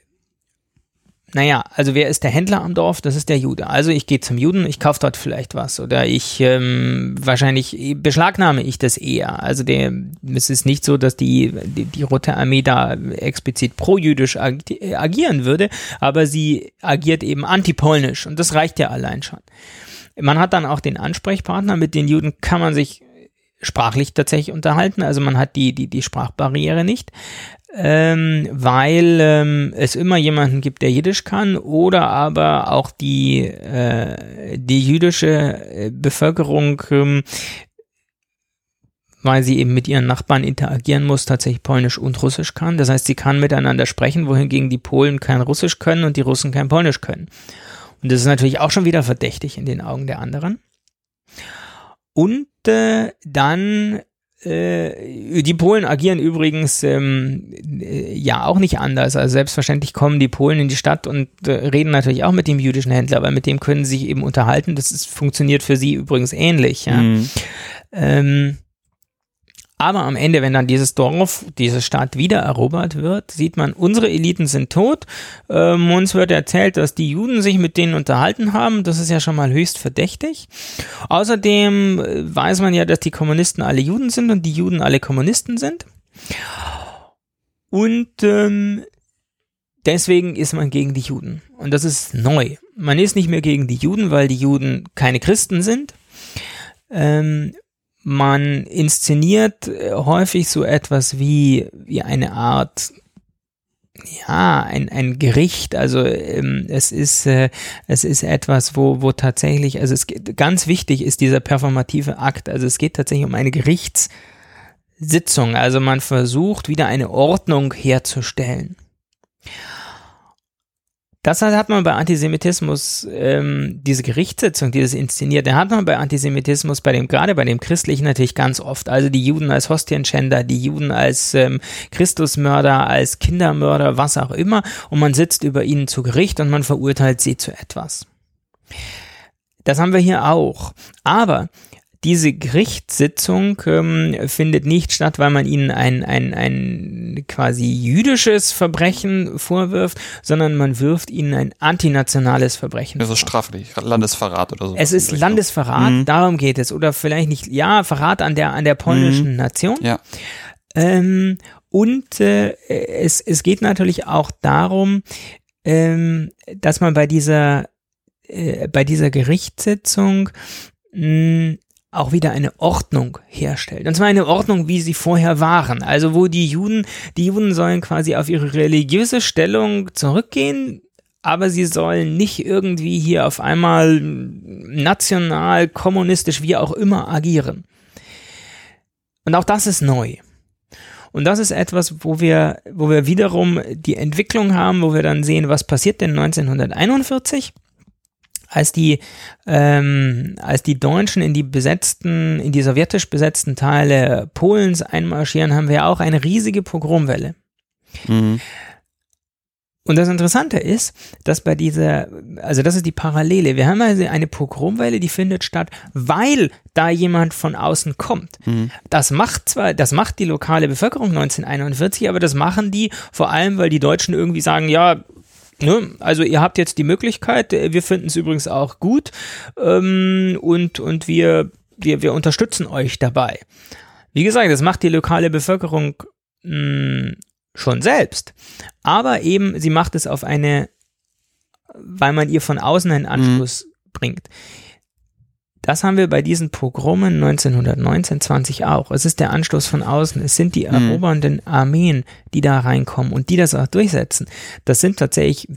naja, also wer ist der Händler am Dorf? Das ist der Jude. Also ich gehe zum Juden, ich kaufe dort vielleicht was oder ich ähm, wahrscheinlich beschlagnahme ich das eher. Also der, es ist nicht so, dass die, die, die Rote Armee da explizit pro-jüdisch agieren würde, aber sie agiert eben antipolnisch und das reicht ja allein schon. Man hat dann auch den Ansprechpartner, mit den Juden kann man sich sprachlich tatsächlich unterhalten, also man hat die, die, die Sprachbarriere nicht ähm, weil ähm, es immer jemanden gibt, der Jiddisch kann oder aber auch die, äh, die jüdische äh, Bevölkerung, ähm, weil sie eben mit ihren Nachbarn interagieren muss, tatsächlich Polnisch und Russisch kann. Das heißt, sie kann miteinander sprechen, wohingegen die Polen kein Russisch können und die Russen kein Polnisch können. Und das ist natürlich auch schon wieder verdächtig in den Augen der anderen. Und äh, dann die Polen agieren übrigens ähm, äh, ja auch nicht anders. Also selbstverständlich kommen die Polen in die Stadt und äh, reden natürlich auch mit dem jüdischen Händler, weil mit dem können sie sich eben unterhalten. Das ist, funktioniert für sie übrigens ähnlich. Ja. Mhm. Ähm, aber am Ende, wenn dann dieses Dorf, diese Stadt wieder erobert wird, sieht man, unsere Eliten sind tot. Ähm, uns wird erzählt, dass die Juden sich mit denen unterhalten haben. Das ist ja schon mal höchst verdächtig. Außerdem äh, weiß man ja, dass die Kommunisten alle Juden sind und die Juden alle Kommunisten sind. Und ähm, deswegen ist man gegen die Juden. Und das ist neu. Man ist nicht mehr gegen die Juden, weil die Juden keine Christen sind. Ähm, man inszeniert äh, häufig so etwas wie, wie eine Art ja, ein, ein Gericht, also ähm, es ist äh, es ist etwas, wo wo tatsächlich, also es geht, ganz wichtig ist dieser performative Akt, also es geht tatsächlich um eine Gerichtssitzung, also man versucht wieder eine Ordnung herzustellen. Das hat man bei Antisemitismus, ähm, diese Gerichtssitzung, dieses Inszenierte, hat man bei Antisemitismus, bei dem, gerade bei dem Christlichen natürlich ganz oft. Also die Juden als Hostienschänder, die Juden als ähm, Christusmörder, als Kindermörder, was auch immer. Und man sitzt über ihnen zu Gericht und man verurteilt sie zu etwas. Das haben wir hier auch. Aber diese Gerichtssitzung ähm, findet nicht statt, weil man ihnen ein, ein, ein quasi jüdisches Verbrechen vorwirft, sondern man wirft ihnen ein antinationales Verbrechen vor. Also straflich, Landesverrat oder so. Es ist Landesverrat, mhm. darum geht es. Oder vielleicht nicht, ja, Verrat an der, an der polnischen mhm. Nation. Ja. Ähm, und äh, es, es geht natürlich auch darum, ähm, dass man bei dieser, äh, bei dieser Gerichtssitzung mh, auch wieder eine Ordnung herstellt. Und zwar eine Ordnung, wie sie vorher waren. Also wo die Juden, die Juden sollen quasi auf ihre religiöse Stellung zurückgehen, aber sie sollen nicht irgendwie hier auf einmal national, kommunistisch, wie auch immer agieren. Und auch das ist neu. Und das ist etwas, wo wir, wo wir wiederum die Entwicklung haben, wo wir dann sehen, was passiert denn 1941? Als die, ähm, als die Deutschen in die besetzten, in die sowjetisch besetzten Teile Polens einmarschieren, haben wir auch eine riesige Pogromwelle. Mhm. Und das Interessante ist, dass bei dieser, also das ist die Parallele. Wir haben also eine Pogromwelle, die findet statt, weil da jemand von außen kommt. Mhm. Das macht zwar, das macht die lokale Bevölkerung 1941, aber das machen die vor allem, weil die Deutschen irgendwie sagen, ja, Ne? Also ihr habt jetzt die Möglichkeit, äh, wir finden es übrigens auch gut ähm, und, und wir, wir, wir unterstützen euch dabei. Wie gesagt, das macht die lokale Bevölkerung mh, hm, schon selbst, aber eben sie macht es auf eine, weil man ihr von außen einen Anschluss mhm. bringt. Das haben wir bei diesen Pogromen 1919, 20 auch. Es ist der Anstoß von außen. Es sind die mhm. erobernden Armeen, die da reinkommen und die das auch durchsetzen. Das sind tatsächlich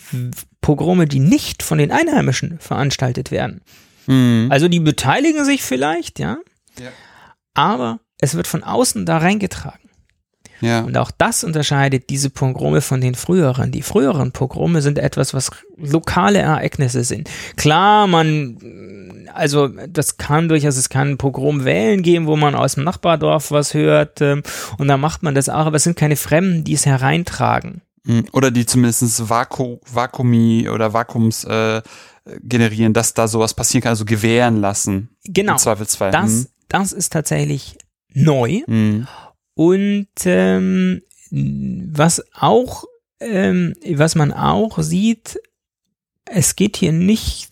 Pogrome, die nicht von den Einheimischen veranstaltet werden. Mhm. Also die beteiligen sich vielleicht, ja. ja. Aber es wird von außen da reingetragen. Ja. Und auch das unterscheidet diese Pogrome von den früheren. Die früheren Pogrome sind etwas, was lokale Ereignisse sind. Klar, man, also das kann durchaus, es kann Pogromwellen geben, wo man aus dem Nachbardorf was hört ähm, und dann macht man das auch, aber es sind keine Fremden, die es hereintragen. Hm, oder die zumindest Vaku Vakumi oder Vakums äh, generieren, dass da sowas passieren kann, also gewähren lassen. Genau. Im Zweifelsfall. Das, hm. das ist tatsächlich neu. Hm. Und ähm, was auch, ähm, was man auch sieht, es geht hier nicht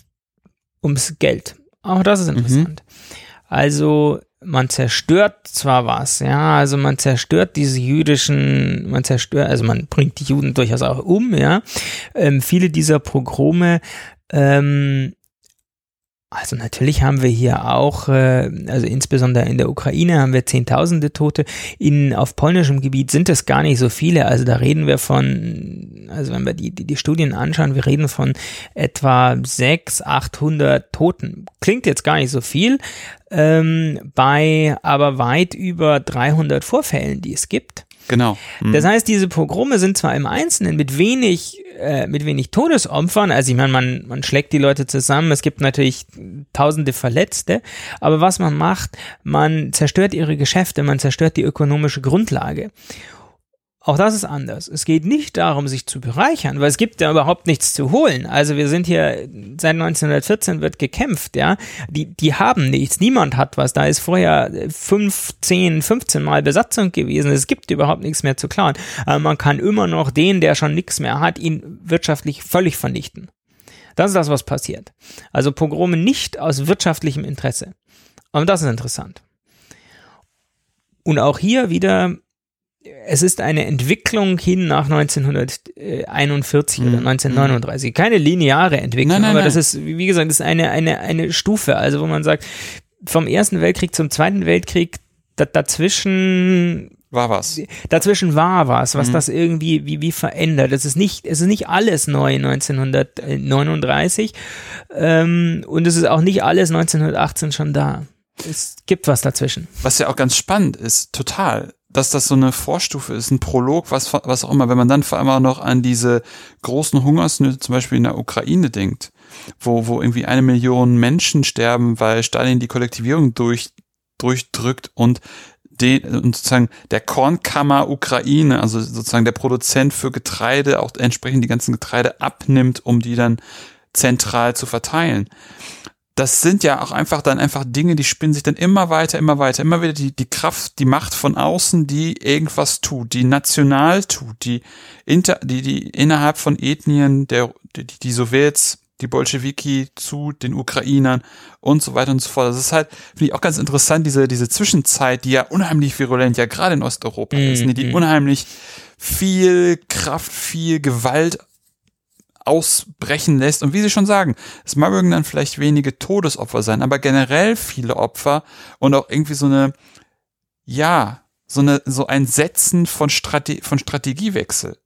ums Geld. Auch das ist interessant. Mhm. Also man zerstört zwar was, ja, also man zerstört diese jüdischen, man zerstört, also man bringt die Juden durchaus auch um, ja. Ähm, viele dieser Pogrome ähm, also natürlich haben wir hier auch, äh, also insbesondere in der Ukraine haben wir Zehntausende Tote. In, auf polnischem Gebiet sind es gar nicht so viele. Also da reden wir von, also wenn wir die, die, die Studien anschauen, wir reden von etwa sechs, achthundert Toten. Klingt jetzt gar nicht so viel, ähm, bei aber weit über 300 Vorfällen, die es gibt. Genau. Mhm. Das heißt, diese Pogrome sind zwar im Einzelnen mit wenig, äh, mit wenig Todesopfern, also ich meine, man, man schlägt die Leute zusammen, es gibt natürlich tausende Verletzte, aber was man macht, man zerstört ihre Geschäfte, man zerstört die ökonomische Grundlage. Auch das ist anders. Es geht nicht darum, sich zu bereichern, weil es gibt ja überhaupt nichts zu holen. Also wir sind hier, seit 1914 wird gekämpft, ja. Die, die haben nichts. Niemand hat was. Da ist vorher 5, 10, 15 Mal Besatzung gewesen. Es gibt überhaupt nichts mehr zu klauen. Aber man kann immer noch den, der schon nichts mehr hat, ihn wirtschaftlich völlig vernichten. Das ist das, was passiert. Also Pogrome nicht aus wirtschaftlichem Interesse. Und das ist interessant. Und auch hier wieder es ist eine Entwicklung hin nach 1941 mhm. oder 1939. Mhm. Keine lineare Entwicklung, nein, nein, aber nein. das ist, wie gesagt, das ist eine, eine, eine Stufe. Also, wo man sagt, vom Ersten Weltkrieg zum Zweiten Weltkrieg, da, dazwischen war was. Dazwischen war was, was mhm. das irgendwie wie, wie verändert. Es ist nicht, es ist nicht alles neu 1939 ähm, und es ist auch nicht alles 1918 schon da. Es gibt was dazwischen. Was ja auch ganz spannend ist, total dass das so eine Vorstufe ist, ein Prolog, was, was auch immer, wenn man dann vor allem auch noch an diese großen Hungersnöte zum Beispiel in der Ukraine denkt, wo, wo irgendwie eine Million Menschen sterben, weil Stalin die Kollektivierung durch, durchdrückt und den, und sozusagen der Kornkammer Ukraine, also sozusagen der Produzent für Getreide, auch entsprechend die ganzen Getreide abnimmt, um die dann zentral zu verteilen das sind ja auch einfach dann einfach Dinge, die spinnen sich dann immer weiter, immer weiter, immer wieder die, die Kraft, die Macht von außen, die irgendwas tut, die national tut, die inter, die, die innerhalb von Ethnien der, die, die Sowjets, die Bolschewiki zu den Ukrainern und so weiter und so fort. Das ist halt, finde ich auch ganz interessant, diese, diese Zwischenzeit, die ja unheimlich virulent ja gerade in Osteuropa mm, ist, ne, die mm. unheimlich viel Kraft, viel Gewalt ausbrechen lässt. Und wie Sie schon sagen, es mögen dann vielleicht wenige Todesopfer sein, aber generell viele Opfer und auch irgendwie so eine, ja, so eine, so ein Setzen von, Strate von Strategiewechsel.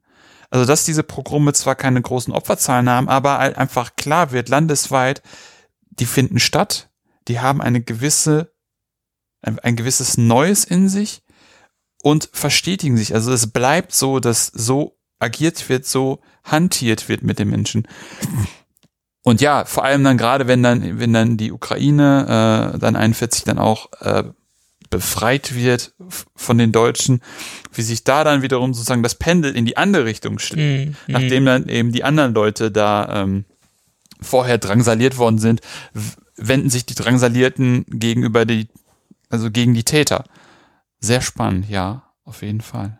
Also, dass diese Programme zwar keine großen Opferzahlen haben, aber einfach klar wird, landesweit, die finden statt, die haben eine gewisse, ein, ein gewisses Neues in sich und verstetigen sich. Also es bleibt so, dass so agiert wird, so hantiert wird mit den Menschen. Und ja, vor allem dann gerade, wenn dann, wenn dann die Ukraine äh, dann 41 dann auch äh, befreit wird von den Deutschen, wie sich da dann wiederum sozusagen das Pendel in die andere Richtung schlägt, mm, nachdem dann eben die anderen Leute da ähm, vorher drangsaliert worden sind, wenden sich die Drangsalierten gegenüber die, also gegen die Täter. Sehr spannend, ja, auf jeden Fall.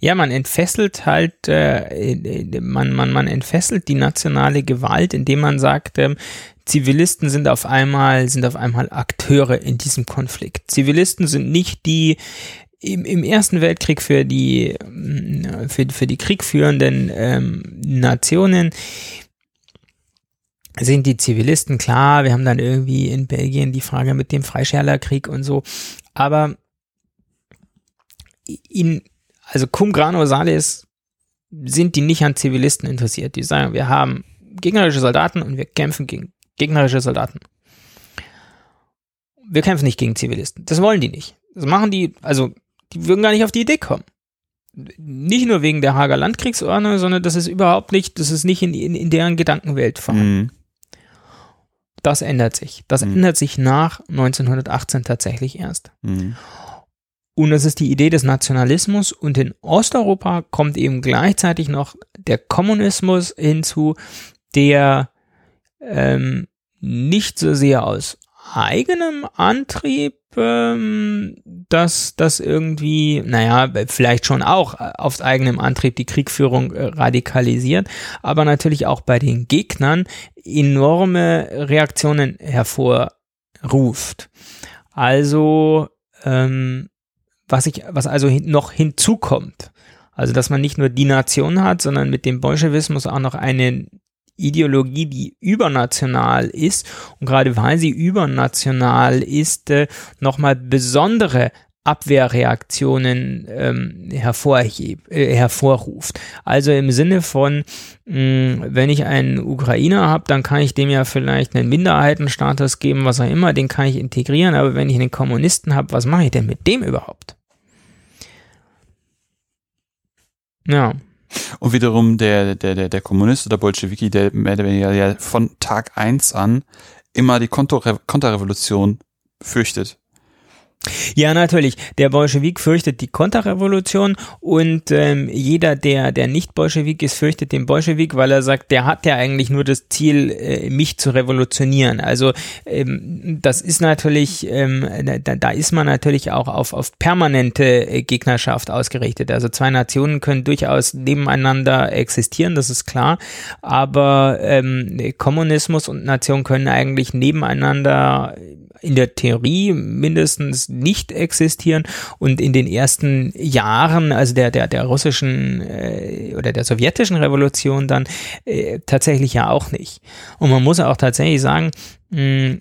Ja, man entfesselt halt, äh, man, man, man entfesselt die nationale Gewalt, indem man sagt, ähm, Zivilisten sind auf einmal, sind auf einmal Akteure in diesem Konflikt. Zivilisten sind nicht die im, im Ersten Weltkrieg für die, mm, für, für die kriegführenden ähm, Nationen sind die Zivilisten klar. Wir haben dann irgendwie in Belgien die Frage mit dem Freischärlerkrieg und so. Aber in, also cum grano salis sind die nicht an Zivilisten interessiert. Die sagen, wir haben gegnerische Soldaten und wir kämpfen gegen gegnerische Soldaten. Wir kämpfen nicht gegen Zivilisten. Das wollen die nicht. Das machen die, also die würden gar nicht auf die Idee kommen. Nicht nur wegen der Hager Landkriegsordnung, sondern das ist überhaupt nicht, das ist nicht in, in, in deren Gedankenwelt vorhanden. Mhm. Das ändert sich. Das mhm. ändert sich nach 1918 tatsächlich erst. Mhm. Und das ist die Idee des Nationalismus. Und in Osteuropa kommt eben gleichzeitig noch der Kommunismus hinzu, der ähm, nicht so sehr aus eigenem Antrieb ähm, dass das irgendwie, naja, vielleicht schon auch aufs eigenem Antrieb die Kriegführung äh, radikalisiert, aber natürlich auch bei den Gegnern enorme Reaktionen hervorruft. Also, ähm, was ich, was also hin, noch hinzukommt, also dass man nicht nur die Nation hat, sondern mit dem Bolschewismus auch noch eine Ideologie, die übernational ist und gerade weil sie übernational ist, äh, nochmal besondere Abwehrreaktionen ähm, hervorheb, äh, hervorruft. Also im Sinne von, mh, wenn ich einen Ukrainer habe, dann kann ich dem ja vielleicht einen Minderheitenstatus geben, was auch immer, den kann ich integrieren, aber wenn ich einen Kommunisten habe, was mache ich denn mit dem überhaupt? Ja. Und wiederum der, der, der, der Kommunist oder Bolschewiki, der mehr oder weniger ja von Tag eins an immer die Konterrevolution fürchtet. Ja, natürlich. Der Bolschewik fürchtet die Konterrevolution und ähm, jeder, der, der nicht Bolschewik ist, fürchtet den Bolschewik, weil er sagt, der hat ja eigentlich nur das Ziel, äh, mich zu revolutionieren. Also ähm, das ist natürlich, ähm, da, da ist man natürlich auch auf, auf permanente äh, Gegnerschaft ausgerichtet. Also zwei Nationen können durchaus nebeneinander existieren, das ist klar, aber ähm, Kommunismus und Nation können eigentlich nebeneinander in der Theorie mindestens nicht existieren und in den ersten Jahren, also der, der, der russischen äh, oder der sowjetischen Revolution dann äh, tatsächlich ja auch nicht. Und man muss auch tatsächlich sagen, mh,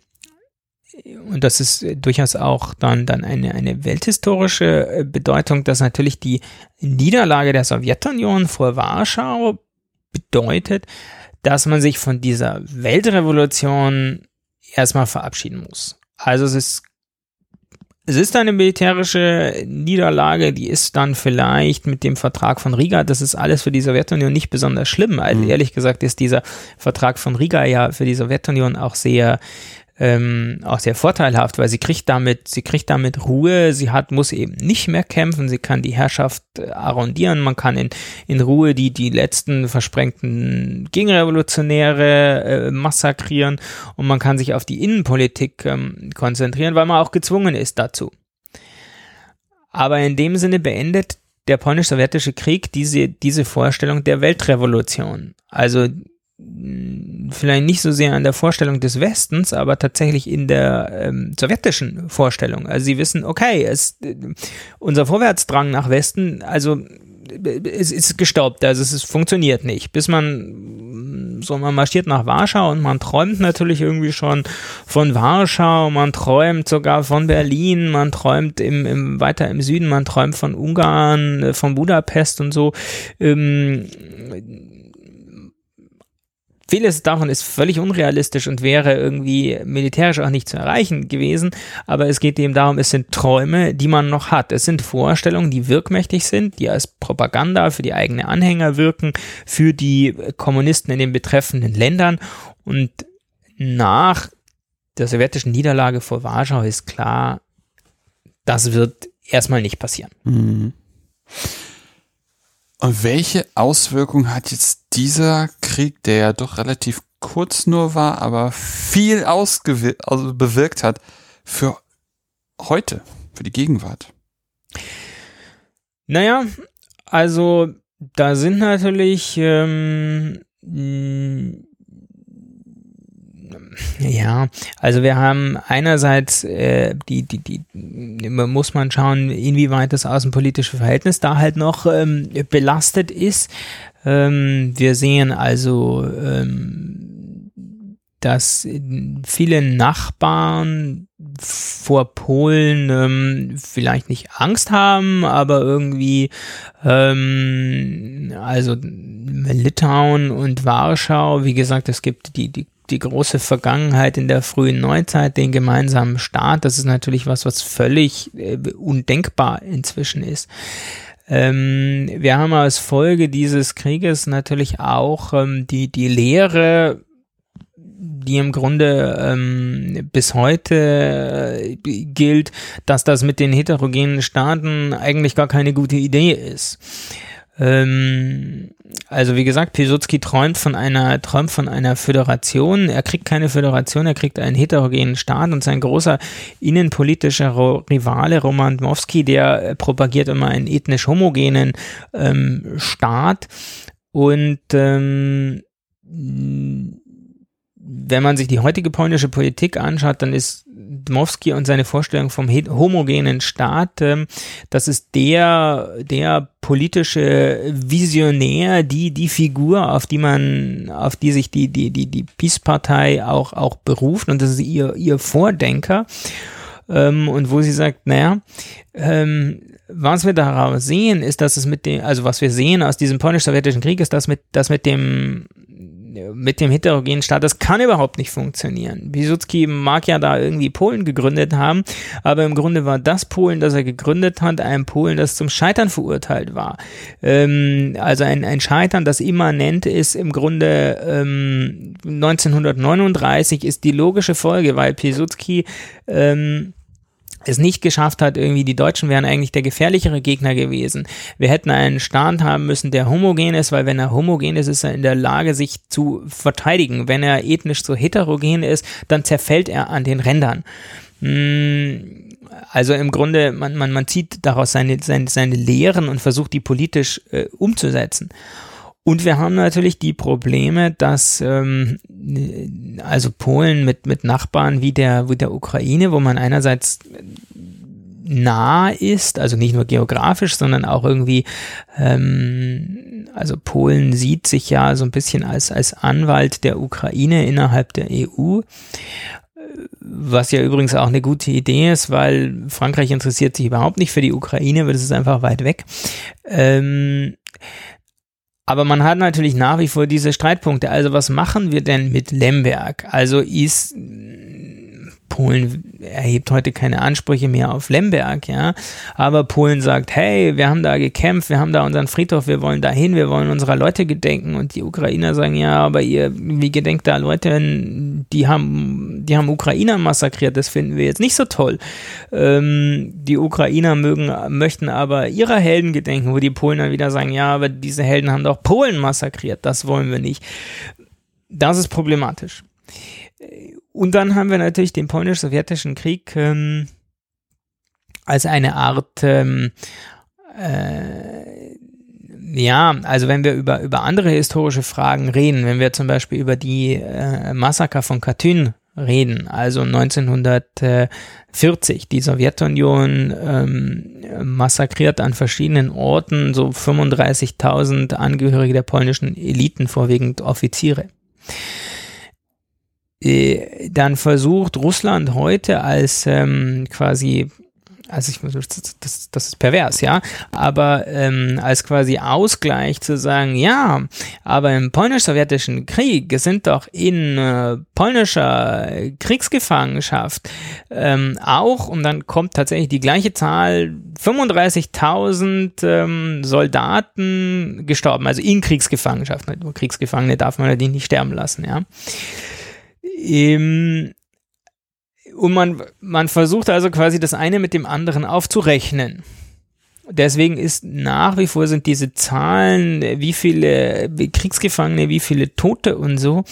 und das ist durchaus auch dann, dann eine, eine welthistorische äh, Bedeutung, dass natürlich die Niederlage der Sowjetunion vor Warschau bedeutet, dass man sich von dieser Weltrevolution erstmal verabschieden muss. Also es ist es ist eine militärische Niederlage, die ist dann vielleicht mit dem Vertrag von Riga, das ist alles für die Sowjetunion nicht besonders schlimm. Also mhm. ehrlich gesagt ist dieser Vertrag von Riga ja für die Sowjetunion auch sehr ähm, auch sehr vorteilhaft, weil sie kriegt damit, sie kriegt damit Ruhe, sie hat, muss eben nicht mehr kämpfen, sie kann die Herrschaft äh, arrondieren, man kann in, in Ruhe die, die letzten versprengten Gegenrevolutionäre äh, massakrieren und man kann sich auf die Innenpolitik ähm, konzentrieren, weil man auch gezwungen ist dazu. Aber in dem Sinne beendet der polnisch-sowjetische Krieg diese, diese Vorstellung der Weltrevolution. Also vielleicht nicht so sehr an der Vorstellung des Westens, aber tatsächlich in der ähm, sowjetischen Vorstellung. Also sie wissen, okay, es, unser Vorwärtsdrang nach Westen, also es ist gestaubt, also es ist, funktioniert nicht. Bis man so man marschiert nach Warschau und man träumt natürlich irgendwie schon von Warschau, man träumt sogar von Berlin, man träumt im, im weiter im Süden, man träumt von Ungarn, äh, von Budapest und so. Ähm, Vieles davon ist völlig unrealistisch und wäre irgendwie militärisch auch nicht zu erreichen gewesen, aber es geht eben darum, es sind Träume, die man noch hat. Es sind Vorstellungen, die wirkmächtig sind, die als Propaganda für die eigenen Anhänger wirken, für die Kommunisten in den betreffenden Ländern und nach der sowjetischen Niederlage vor Warschau ist klar, das wird erstmal nicht passieren. Mhm. Und welche Auswirkungen hat jetzt dieser Krieg, der ja doch relativ kurz nur war, aber viel ausgewirkt, also bewirkt hat für heute, für die Gegenwart? Naja, also da sind natürlich ähm, ja, also wir haben einerseits äh, die, die, die, muss man schauen, inwieweit das außenpolitische Verhältnis da halt noch ähm, belastet ist. Ähm, wir sehen also, ähm, dass viele Nachbarn vor Polen ähm, vielleicht nicht Angst haben, aber irgendwie ähm, also Litauen und Warschau, wie gesagt, es gibt die, die die große Vergangenheit in der frühen Neuzeit, den gemeinsamen Staat, das ist natürlich was, was völlig äh, undenkbar inzwischen ist. Ähm, wir haben als Folge dieses Krieges natürlich auch ähm, die, die Lehre, die im Grunde ähm, bis heute äh, gilt, dass das mit den heterogenen Staaten eigentlich gar keine gute Idee ist. Ähm, also wie gesagt, Pilsudski träumt von einer, träumt von einer Föderation. Er kriegt keine Föderation, er kriegt einen heterogenen Staat und sein großer innenpolitischer Rivale Roman Dmowski, der propagiert immer einen ethnisch homogenen ähm, Staat. Und ähm, wenn man sich die heutige polnische Politik anschaut, dann ist Dmowski und seine Vorstellung vom homogenen Staat, ähm, das ist der, der politische Visionär, die, die Figur, auf die man, auf die sich die, die, die, die Peace-Partei auch, auch beruft und das ist ihr, ihr Vordenker. Ähm, und wo sie sagt, naja, ähm, was wir daraus sehen, ist, dass es mit dem, also was wir sehen aus diesem polnisch-sowjetischen Krieg, ist, dass mit, dass mit dem mit dem heterogenen Staat, das kann überhaupt nicht funktionieren. Piłsudski mag ja da irgendwie Polen gegründet haben, aber im Grunde war das Polen, das er gegründet hat, ein Polen, das zum Scheitern verurteilt war. Ähm, also ein, ein Scheitern, das immanent ist im Grunde ähm, 1939 ist die logische Folge, weil Piłsudski ähm, es nicht geschafft hat, irgendwie die Deutschen wären eigentlich der gefährlichere Gegner gewesen. Wir hätten einen Staat haben müssen, der homogen ist, weil wenn er homogen ist, ist er in der Lage, sich zu verteidigen. Wenn er ethnisch so heterogen ist, dann zerfällt er an den Rändern. Hm, also im Grunde, man, man, man zieht daraus seine, seine, seine Lehren und versucht die politisch äh, umzusetzen. Und wir haben natürlich die Probleme, dass ähm, also Polen mit, mit Nachbarn wie der, wie der Ukraine, wo man einerseits nah ist, also nicht nur geografisch, sondern auch irgendwie, ähm, also Polen sieht sich ja so ein bisschen als, als Anwalt der Ukraine innerhalb der EU was ja übrigens auch eine gute Idee ist, weil Frankreich interessiert sich überhaupt nicht für die Ukraine, weil es ist einfach weit weg. Ähm, aber man hat natürlich nach wie vor diese Streitpunkte. Also was machen wir denn mit Lemberg? Also ist Polen erhebt heute keine Ansprüche mehr auf Lemberg, ja. Aber Polen sagt, hey, wir haben da gekämpft, wir haben da unseren Friedhof, wir wollen dahin, wir wollen unserer Leute gedenken. Und die Ukrainer sagen, ja, aber ihr, wie gedenkt da Leute, die haben, die haben Ukrainer massakriert, das finden wir jetzt nicht so toll. Ähm, die Ukrainer mögen, möchten aber ihrer Helden gedenken, wo die Polen dann wieder sagen, ja, aber diese Helden haben doch Polen massakriert, das wollen wir nicht. Das ist problematisch. Und dann haben wir natürlich den polnisch-sowjetischen Krieg ähm, als eine Art, ähm, äh, ja, also wenn wir über, über andere historische Fragen reden, wenn wir zum Beispiel über die äh, Massaker von Katyn reden, also 1940, die Sowjetunion ähm, massakriert an verschiedenen Orten so 35.000 Angehörige der polnischen Eliten, vorwiegend Offiziere. Äh, dann versucht Russland heute als ähm, quasi also ich das, das ist pervers, ja, aber ähm, als quasi Ausgleich zu sagen, ja, aber im polnisch-sowjetischen Krieg sind doch in äh, polnischer Kriegsgefangenschaft ähm, auch, und dann kommt tatsächlich die gleiche Zahl, 35.000 ähm, Soldaten gestorben, also in Kriegsgefangenschaft, Kriegsgefangene darf man natürlich nicht sterben lassen, ja. Ähm, und man, man versucht also quasi das eine mit dem anderen aufzurechnen. Deswegen ist nach wie vor sind diese Zahlen, wie viele Kriegsgefangene, wie viele Tote und so,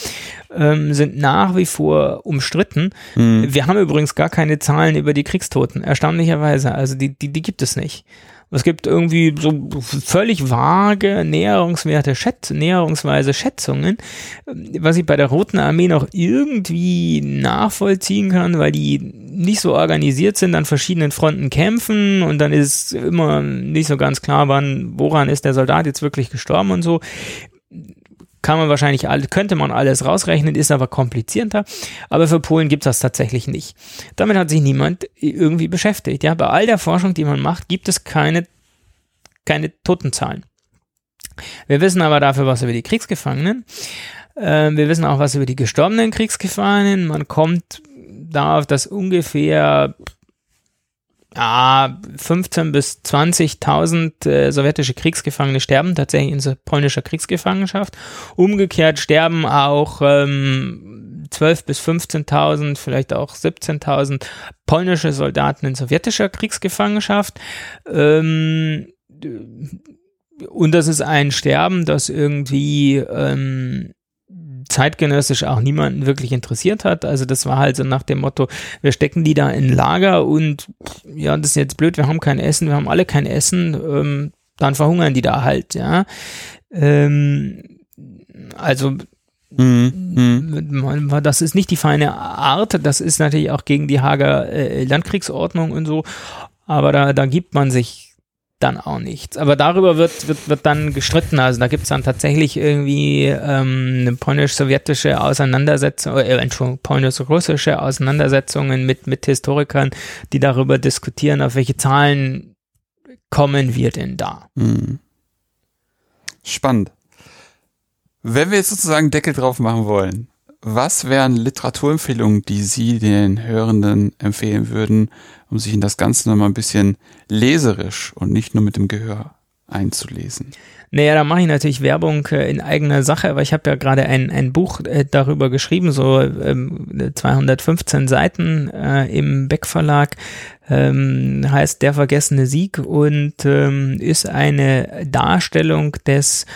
ähm, sind nach wie vor umstritten. Mhm. Wir haben übrigens gar keine Zahlen über die Kriegstoten, erstaunlicherweise. Also die, die, die gibt es nicht. Es gibt irgendwie so völlig vage Näherungswerte, Schätz, näherungsweise Schätzungen, was ich bei der Roten Armee noch irgendwie nachvollziehen kann, weil die nicht so organisiert sind, an verschiedenen Fronten kämpfen und dann ist immer nicht so ganz klar, wann, woran ist der Soldat jetzt wirklich gestorben und so kann man wahrscheinlich, könnte man alles rausrechnen, ist aber komplizierter. Aber für Polen gibt es das tatsächlich nicht. Damit hat sich niemand irgendwie beschäftigt. Ja, bei all der Forschung, die man macht, gibt es keine, keine Totenzahlen. Wir wissen aber dafür was über die Kriegsgefangenen. Äh, wir wissen auch was über die gestorbenen Kriegsgefangenen. Man kommt darauf, dass ungefähr ja, 15 bis 20.000 äh, sowjetische Kriegsgefangene sterben tatsächlich in polnischer Kriegsgefangenschaft. Umgekehrt sterben auch ähm, 12 bis 15.000, vielleicht auch 17.000 polnische Soldaten in sowjetischer Kriegsgefangenschaft. Ähm, und das ist ein Sterben, das irgendwie ähm, zeitgenössisch auch niemanden wirklich interessiert hat. Also das war halt so nach dem Motto, wir stecken die da in Lager und ja, das ist jetzt blöd, wir haben kein Essen, wir haben alle kein Essen, ähm, dann verhungern die da halt, ja. Ähm, also Mhm. Das ist nicht die feine Art, das ist natürlich auch gegen die Hager äh, Landkriegsordnung und so, aber da, da gibt man sich dann auch nichts. Aber darüber wird, wird, wird dann gestritten. Also da gibt es dann tatsächlich irgendwie ähm, eine polnisch-sowjetische Auseinandersetzung, äh, Entschuldigung, polnisch-russische Auseinandersetzungen mit, mit Historikern, die darüber diskutieren, auf welche Zahlen kommen wir denn da. Mhm. Spannend. Wenn wir jetzt sozusagen Deckel drauf machen wollen, was wären Literaturempfehlungen, die Sie den Hörenden empfehlen würden, um sich in das Ganze nochmal ein bisschen leserisch und nicht nur mit dem Gehör einzulesen? Naja, da mache ich natürlich Werbung äh, in eigener Sache, aber ich habe ja gerade ein, ein Buch äh, darüber geschrieben, so ähm, 215 Seiten äh, im Beck Verlag, ähm, heißt Der vergessene Sieg und ähm, ist eine Darstellung des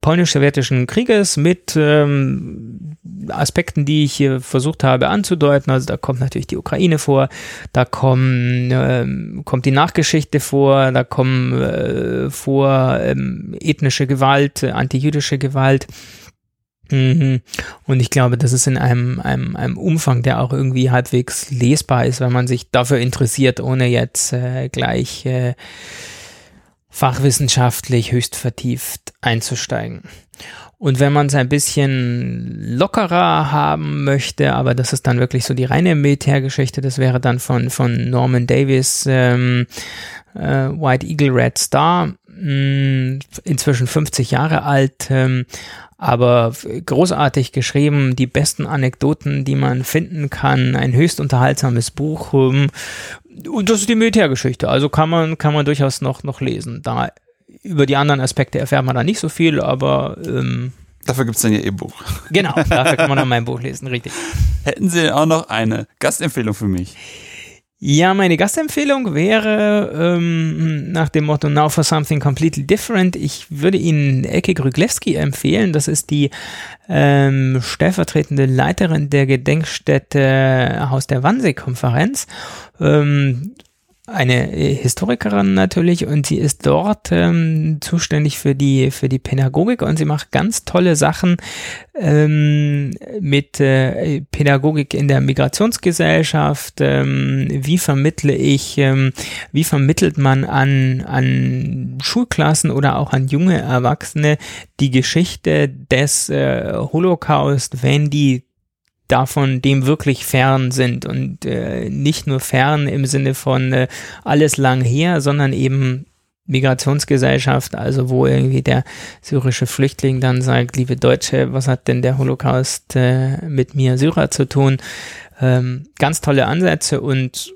polnisch-sowjetischen Krieges mit ähm, Aspekten, die ich hier versucht habe anzudeuten. Also da kommt natürlich die Ukraine vor, da kommen, ähm, kommt die Nachgeschichte vor, da kommen äh, vor ähm, ethnische Gewalt, antijüdische Gewalt. Mhm. Und ich glaube, das ist in einem, einem, einem Umfang, der auch irgendwie halbwegs lesbar ist, wenn man sich dafür interessiert, ohne jetzt äh, gleich äh, fachwissenschaftlich höchst vertieft einzusteigen. Und wenn man es ein bisschen lockerer haben möchte, aber das ist dann wirklich so die reine Militärgeschichte, das wäre dann von, von Norman Davis ähm, äh, White Eagle Red Star, mh, mm, inzwischen 50 Jahre alt, ähm, aber großartig geschrieben, die besten Anekdoten, die man finden kann, ein höchst unterhaltsames Buch. Ähm, und das ist die Militärgeschichte, also kann man, kann man durchaus noch, noch lesen. Da über die anderen Aspekte erfährt man da nicht so viel, aber ähm, Dafür gibt es dann ja ihr Buch. Genau, dafür kann man dann mein Buch lesen, richtig. Hätten Sie auch noch eine Gastempfehlung für mich? Ja, meine Gastempfehlung wäre ähm, nach dem Motto Now for Something Completely Different. Ich würde Ihnen Elke Gryglewski empfehlen. Das ist die ähm, stellvertretende Leiterin der Gedenkstätte Haus der Wannsee-Konferenz. Ähm, eine äh, Historikerin natürlich und sie ist dort ähm, zuständig für die für die Pädagogik und sie macht ganz tolle Sachen ähm, mit äh, Pädagogik in der Migrationsgesellschaft. Ähm, wie vermittle ich, ähm, wie vermittelt man an an Schulklassen oder auch an junge Erwachsene die Geschichte des äh, Holocaust, wenn die davon dem wirklich fern sind und äh, nicht nur fern im Sinne von äh, alles lang her, sondern eben Migrationsgesellschaft, also wo irgendwie der syrische Flüchtling dann sagt, liebe Deutsche, was hat denn der Holocaust äh, mit mir Syrer zu tun? Ähm, ganz tolle Ansätze und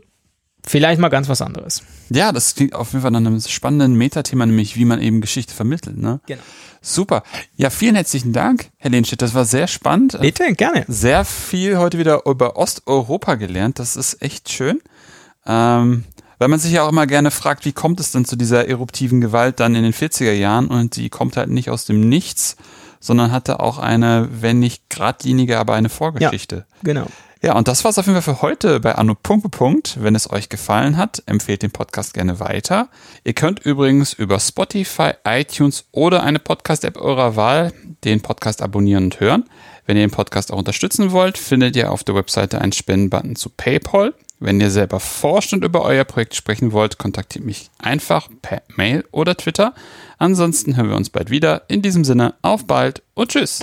vielleicht mal ganz was anderes. Ja, das klingt auf jeden Fall nach einem spannenden Metathema, nämlich wie man eben Geschichte vermittelt. Ne? Genau. Super. Ja, vielen herzlichen Dank, Herr Lehnstedt. Das war sehr spannend. Bitte, gerne. Sehr viel heute wieder über Osteuropa gelernt. Das ist echt schön. Ähm, weil man sich ja auch immer gerne fragt, wie kommt es denn zu dieser eruptiven Gewalt dann in den 40er Jahren? Und die kommt halt nicht aus dem Nichts, sondern hatte auch eine, wenn nicht geradlinige, aber eine Vorgeschichte. Ja, genau. Ja, und das war's auf jeden Fall für heute bei Anno Punkt, Punkt. Wenn es euch gefallen hat, empfehlt den Podcast gerne weiter. Ihr könnt übrigens über Spotify, iTunes oder eine Podcast-App eurer Wahl den Podcast abonnieren und hören. Wenn ihr den Podcast auch unterstützen wollt, findet ihr auf der Webseite einen Spendenbutton zu PayPal. Wenn ihr selber forscht und über euer Projekt sprechen wollt, kontaktiert mich einfach per Mail oder Twitter. Ansonsten hören wir uns bald wieder. In diesem Sinne, auf bald und tschüss.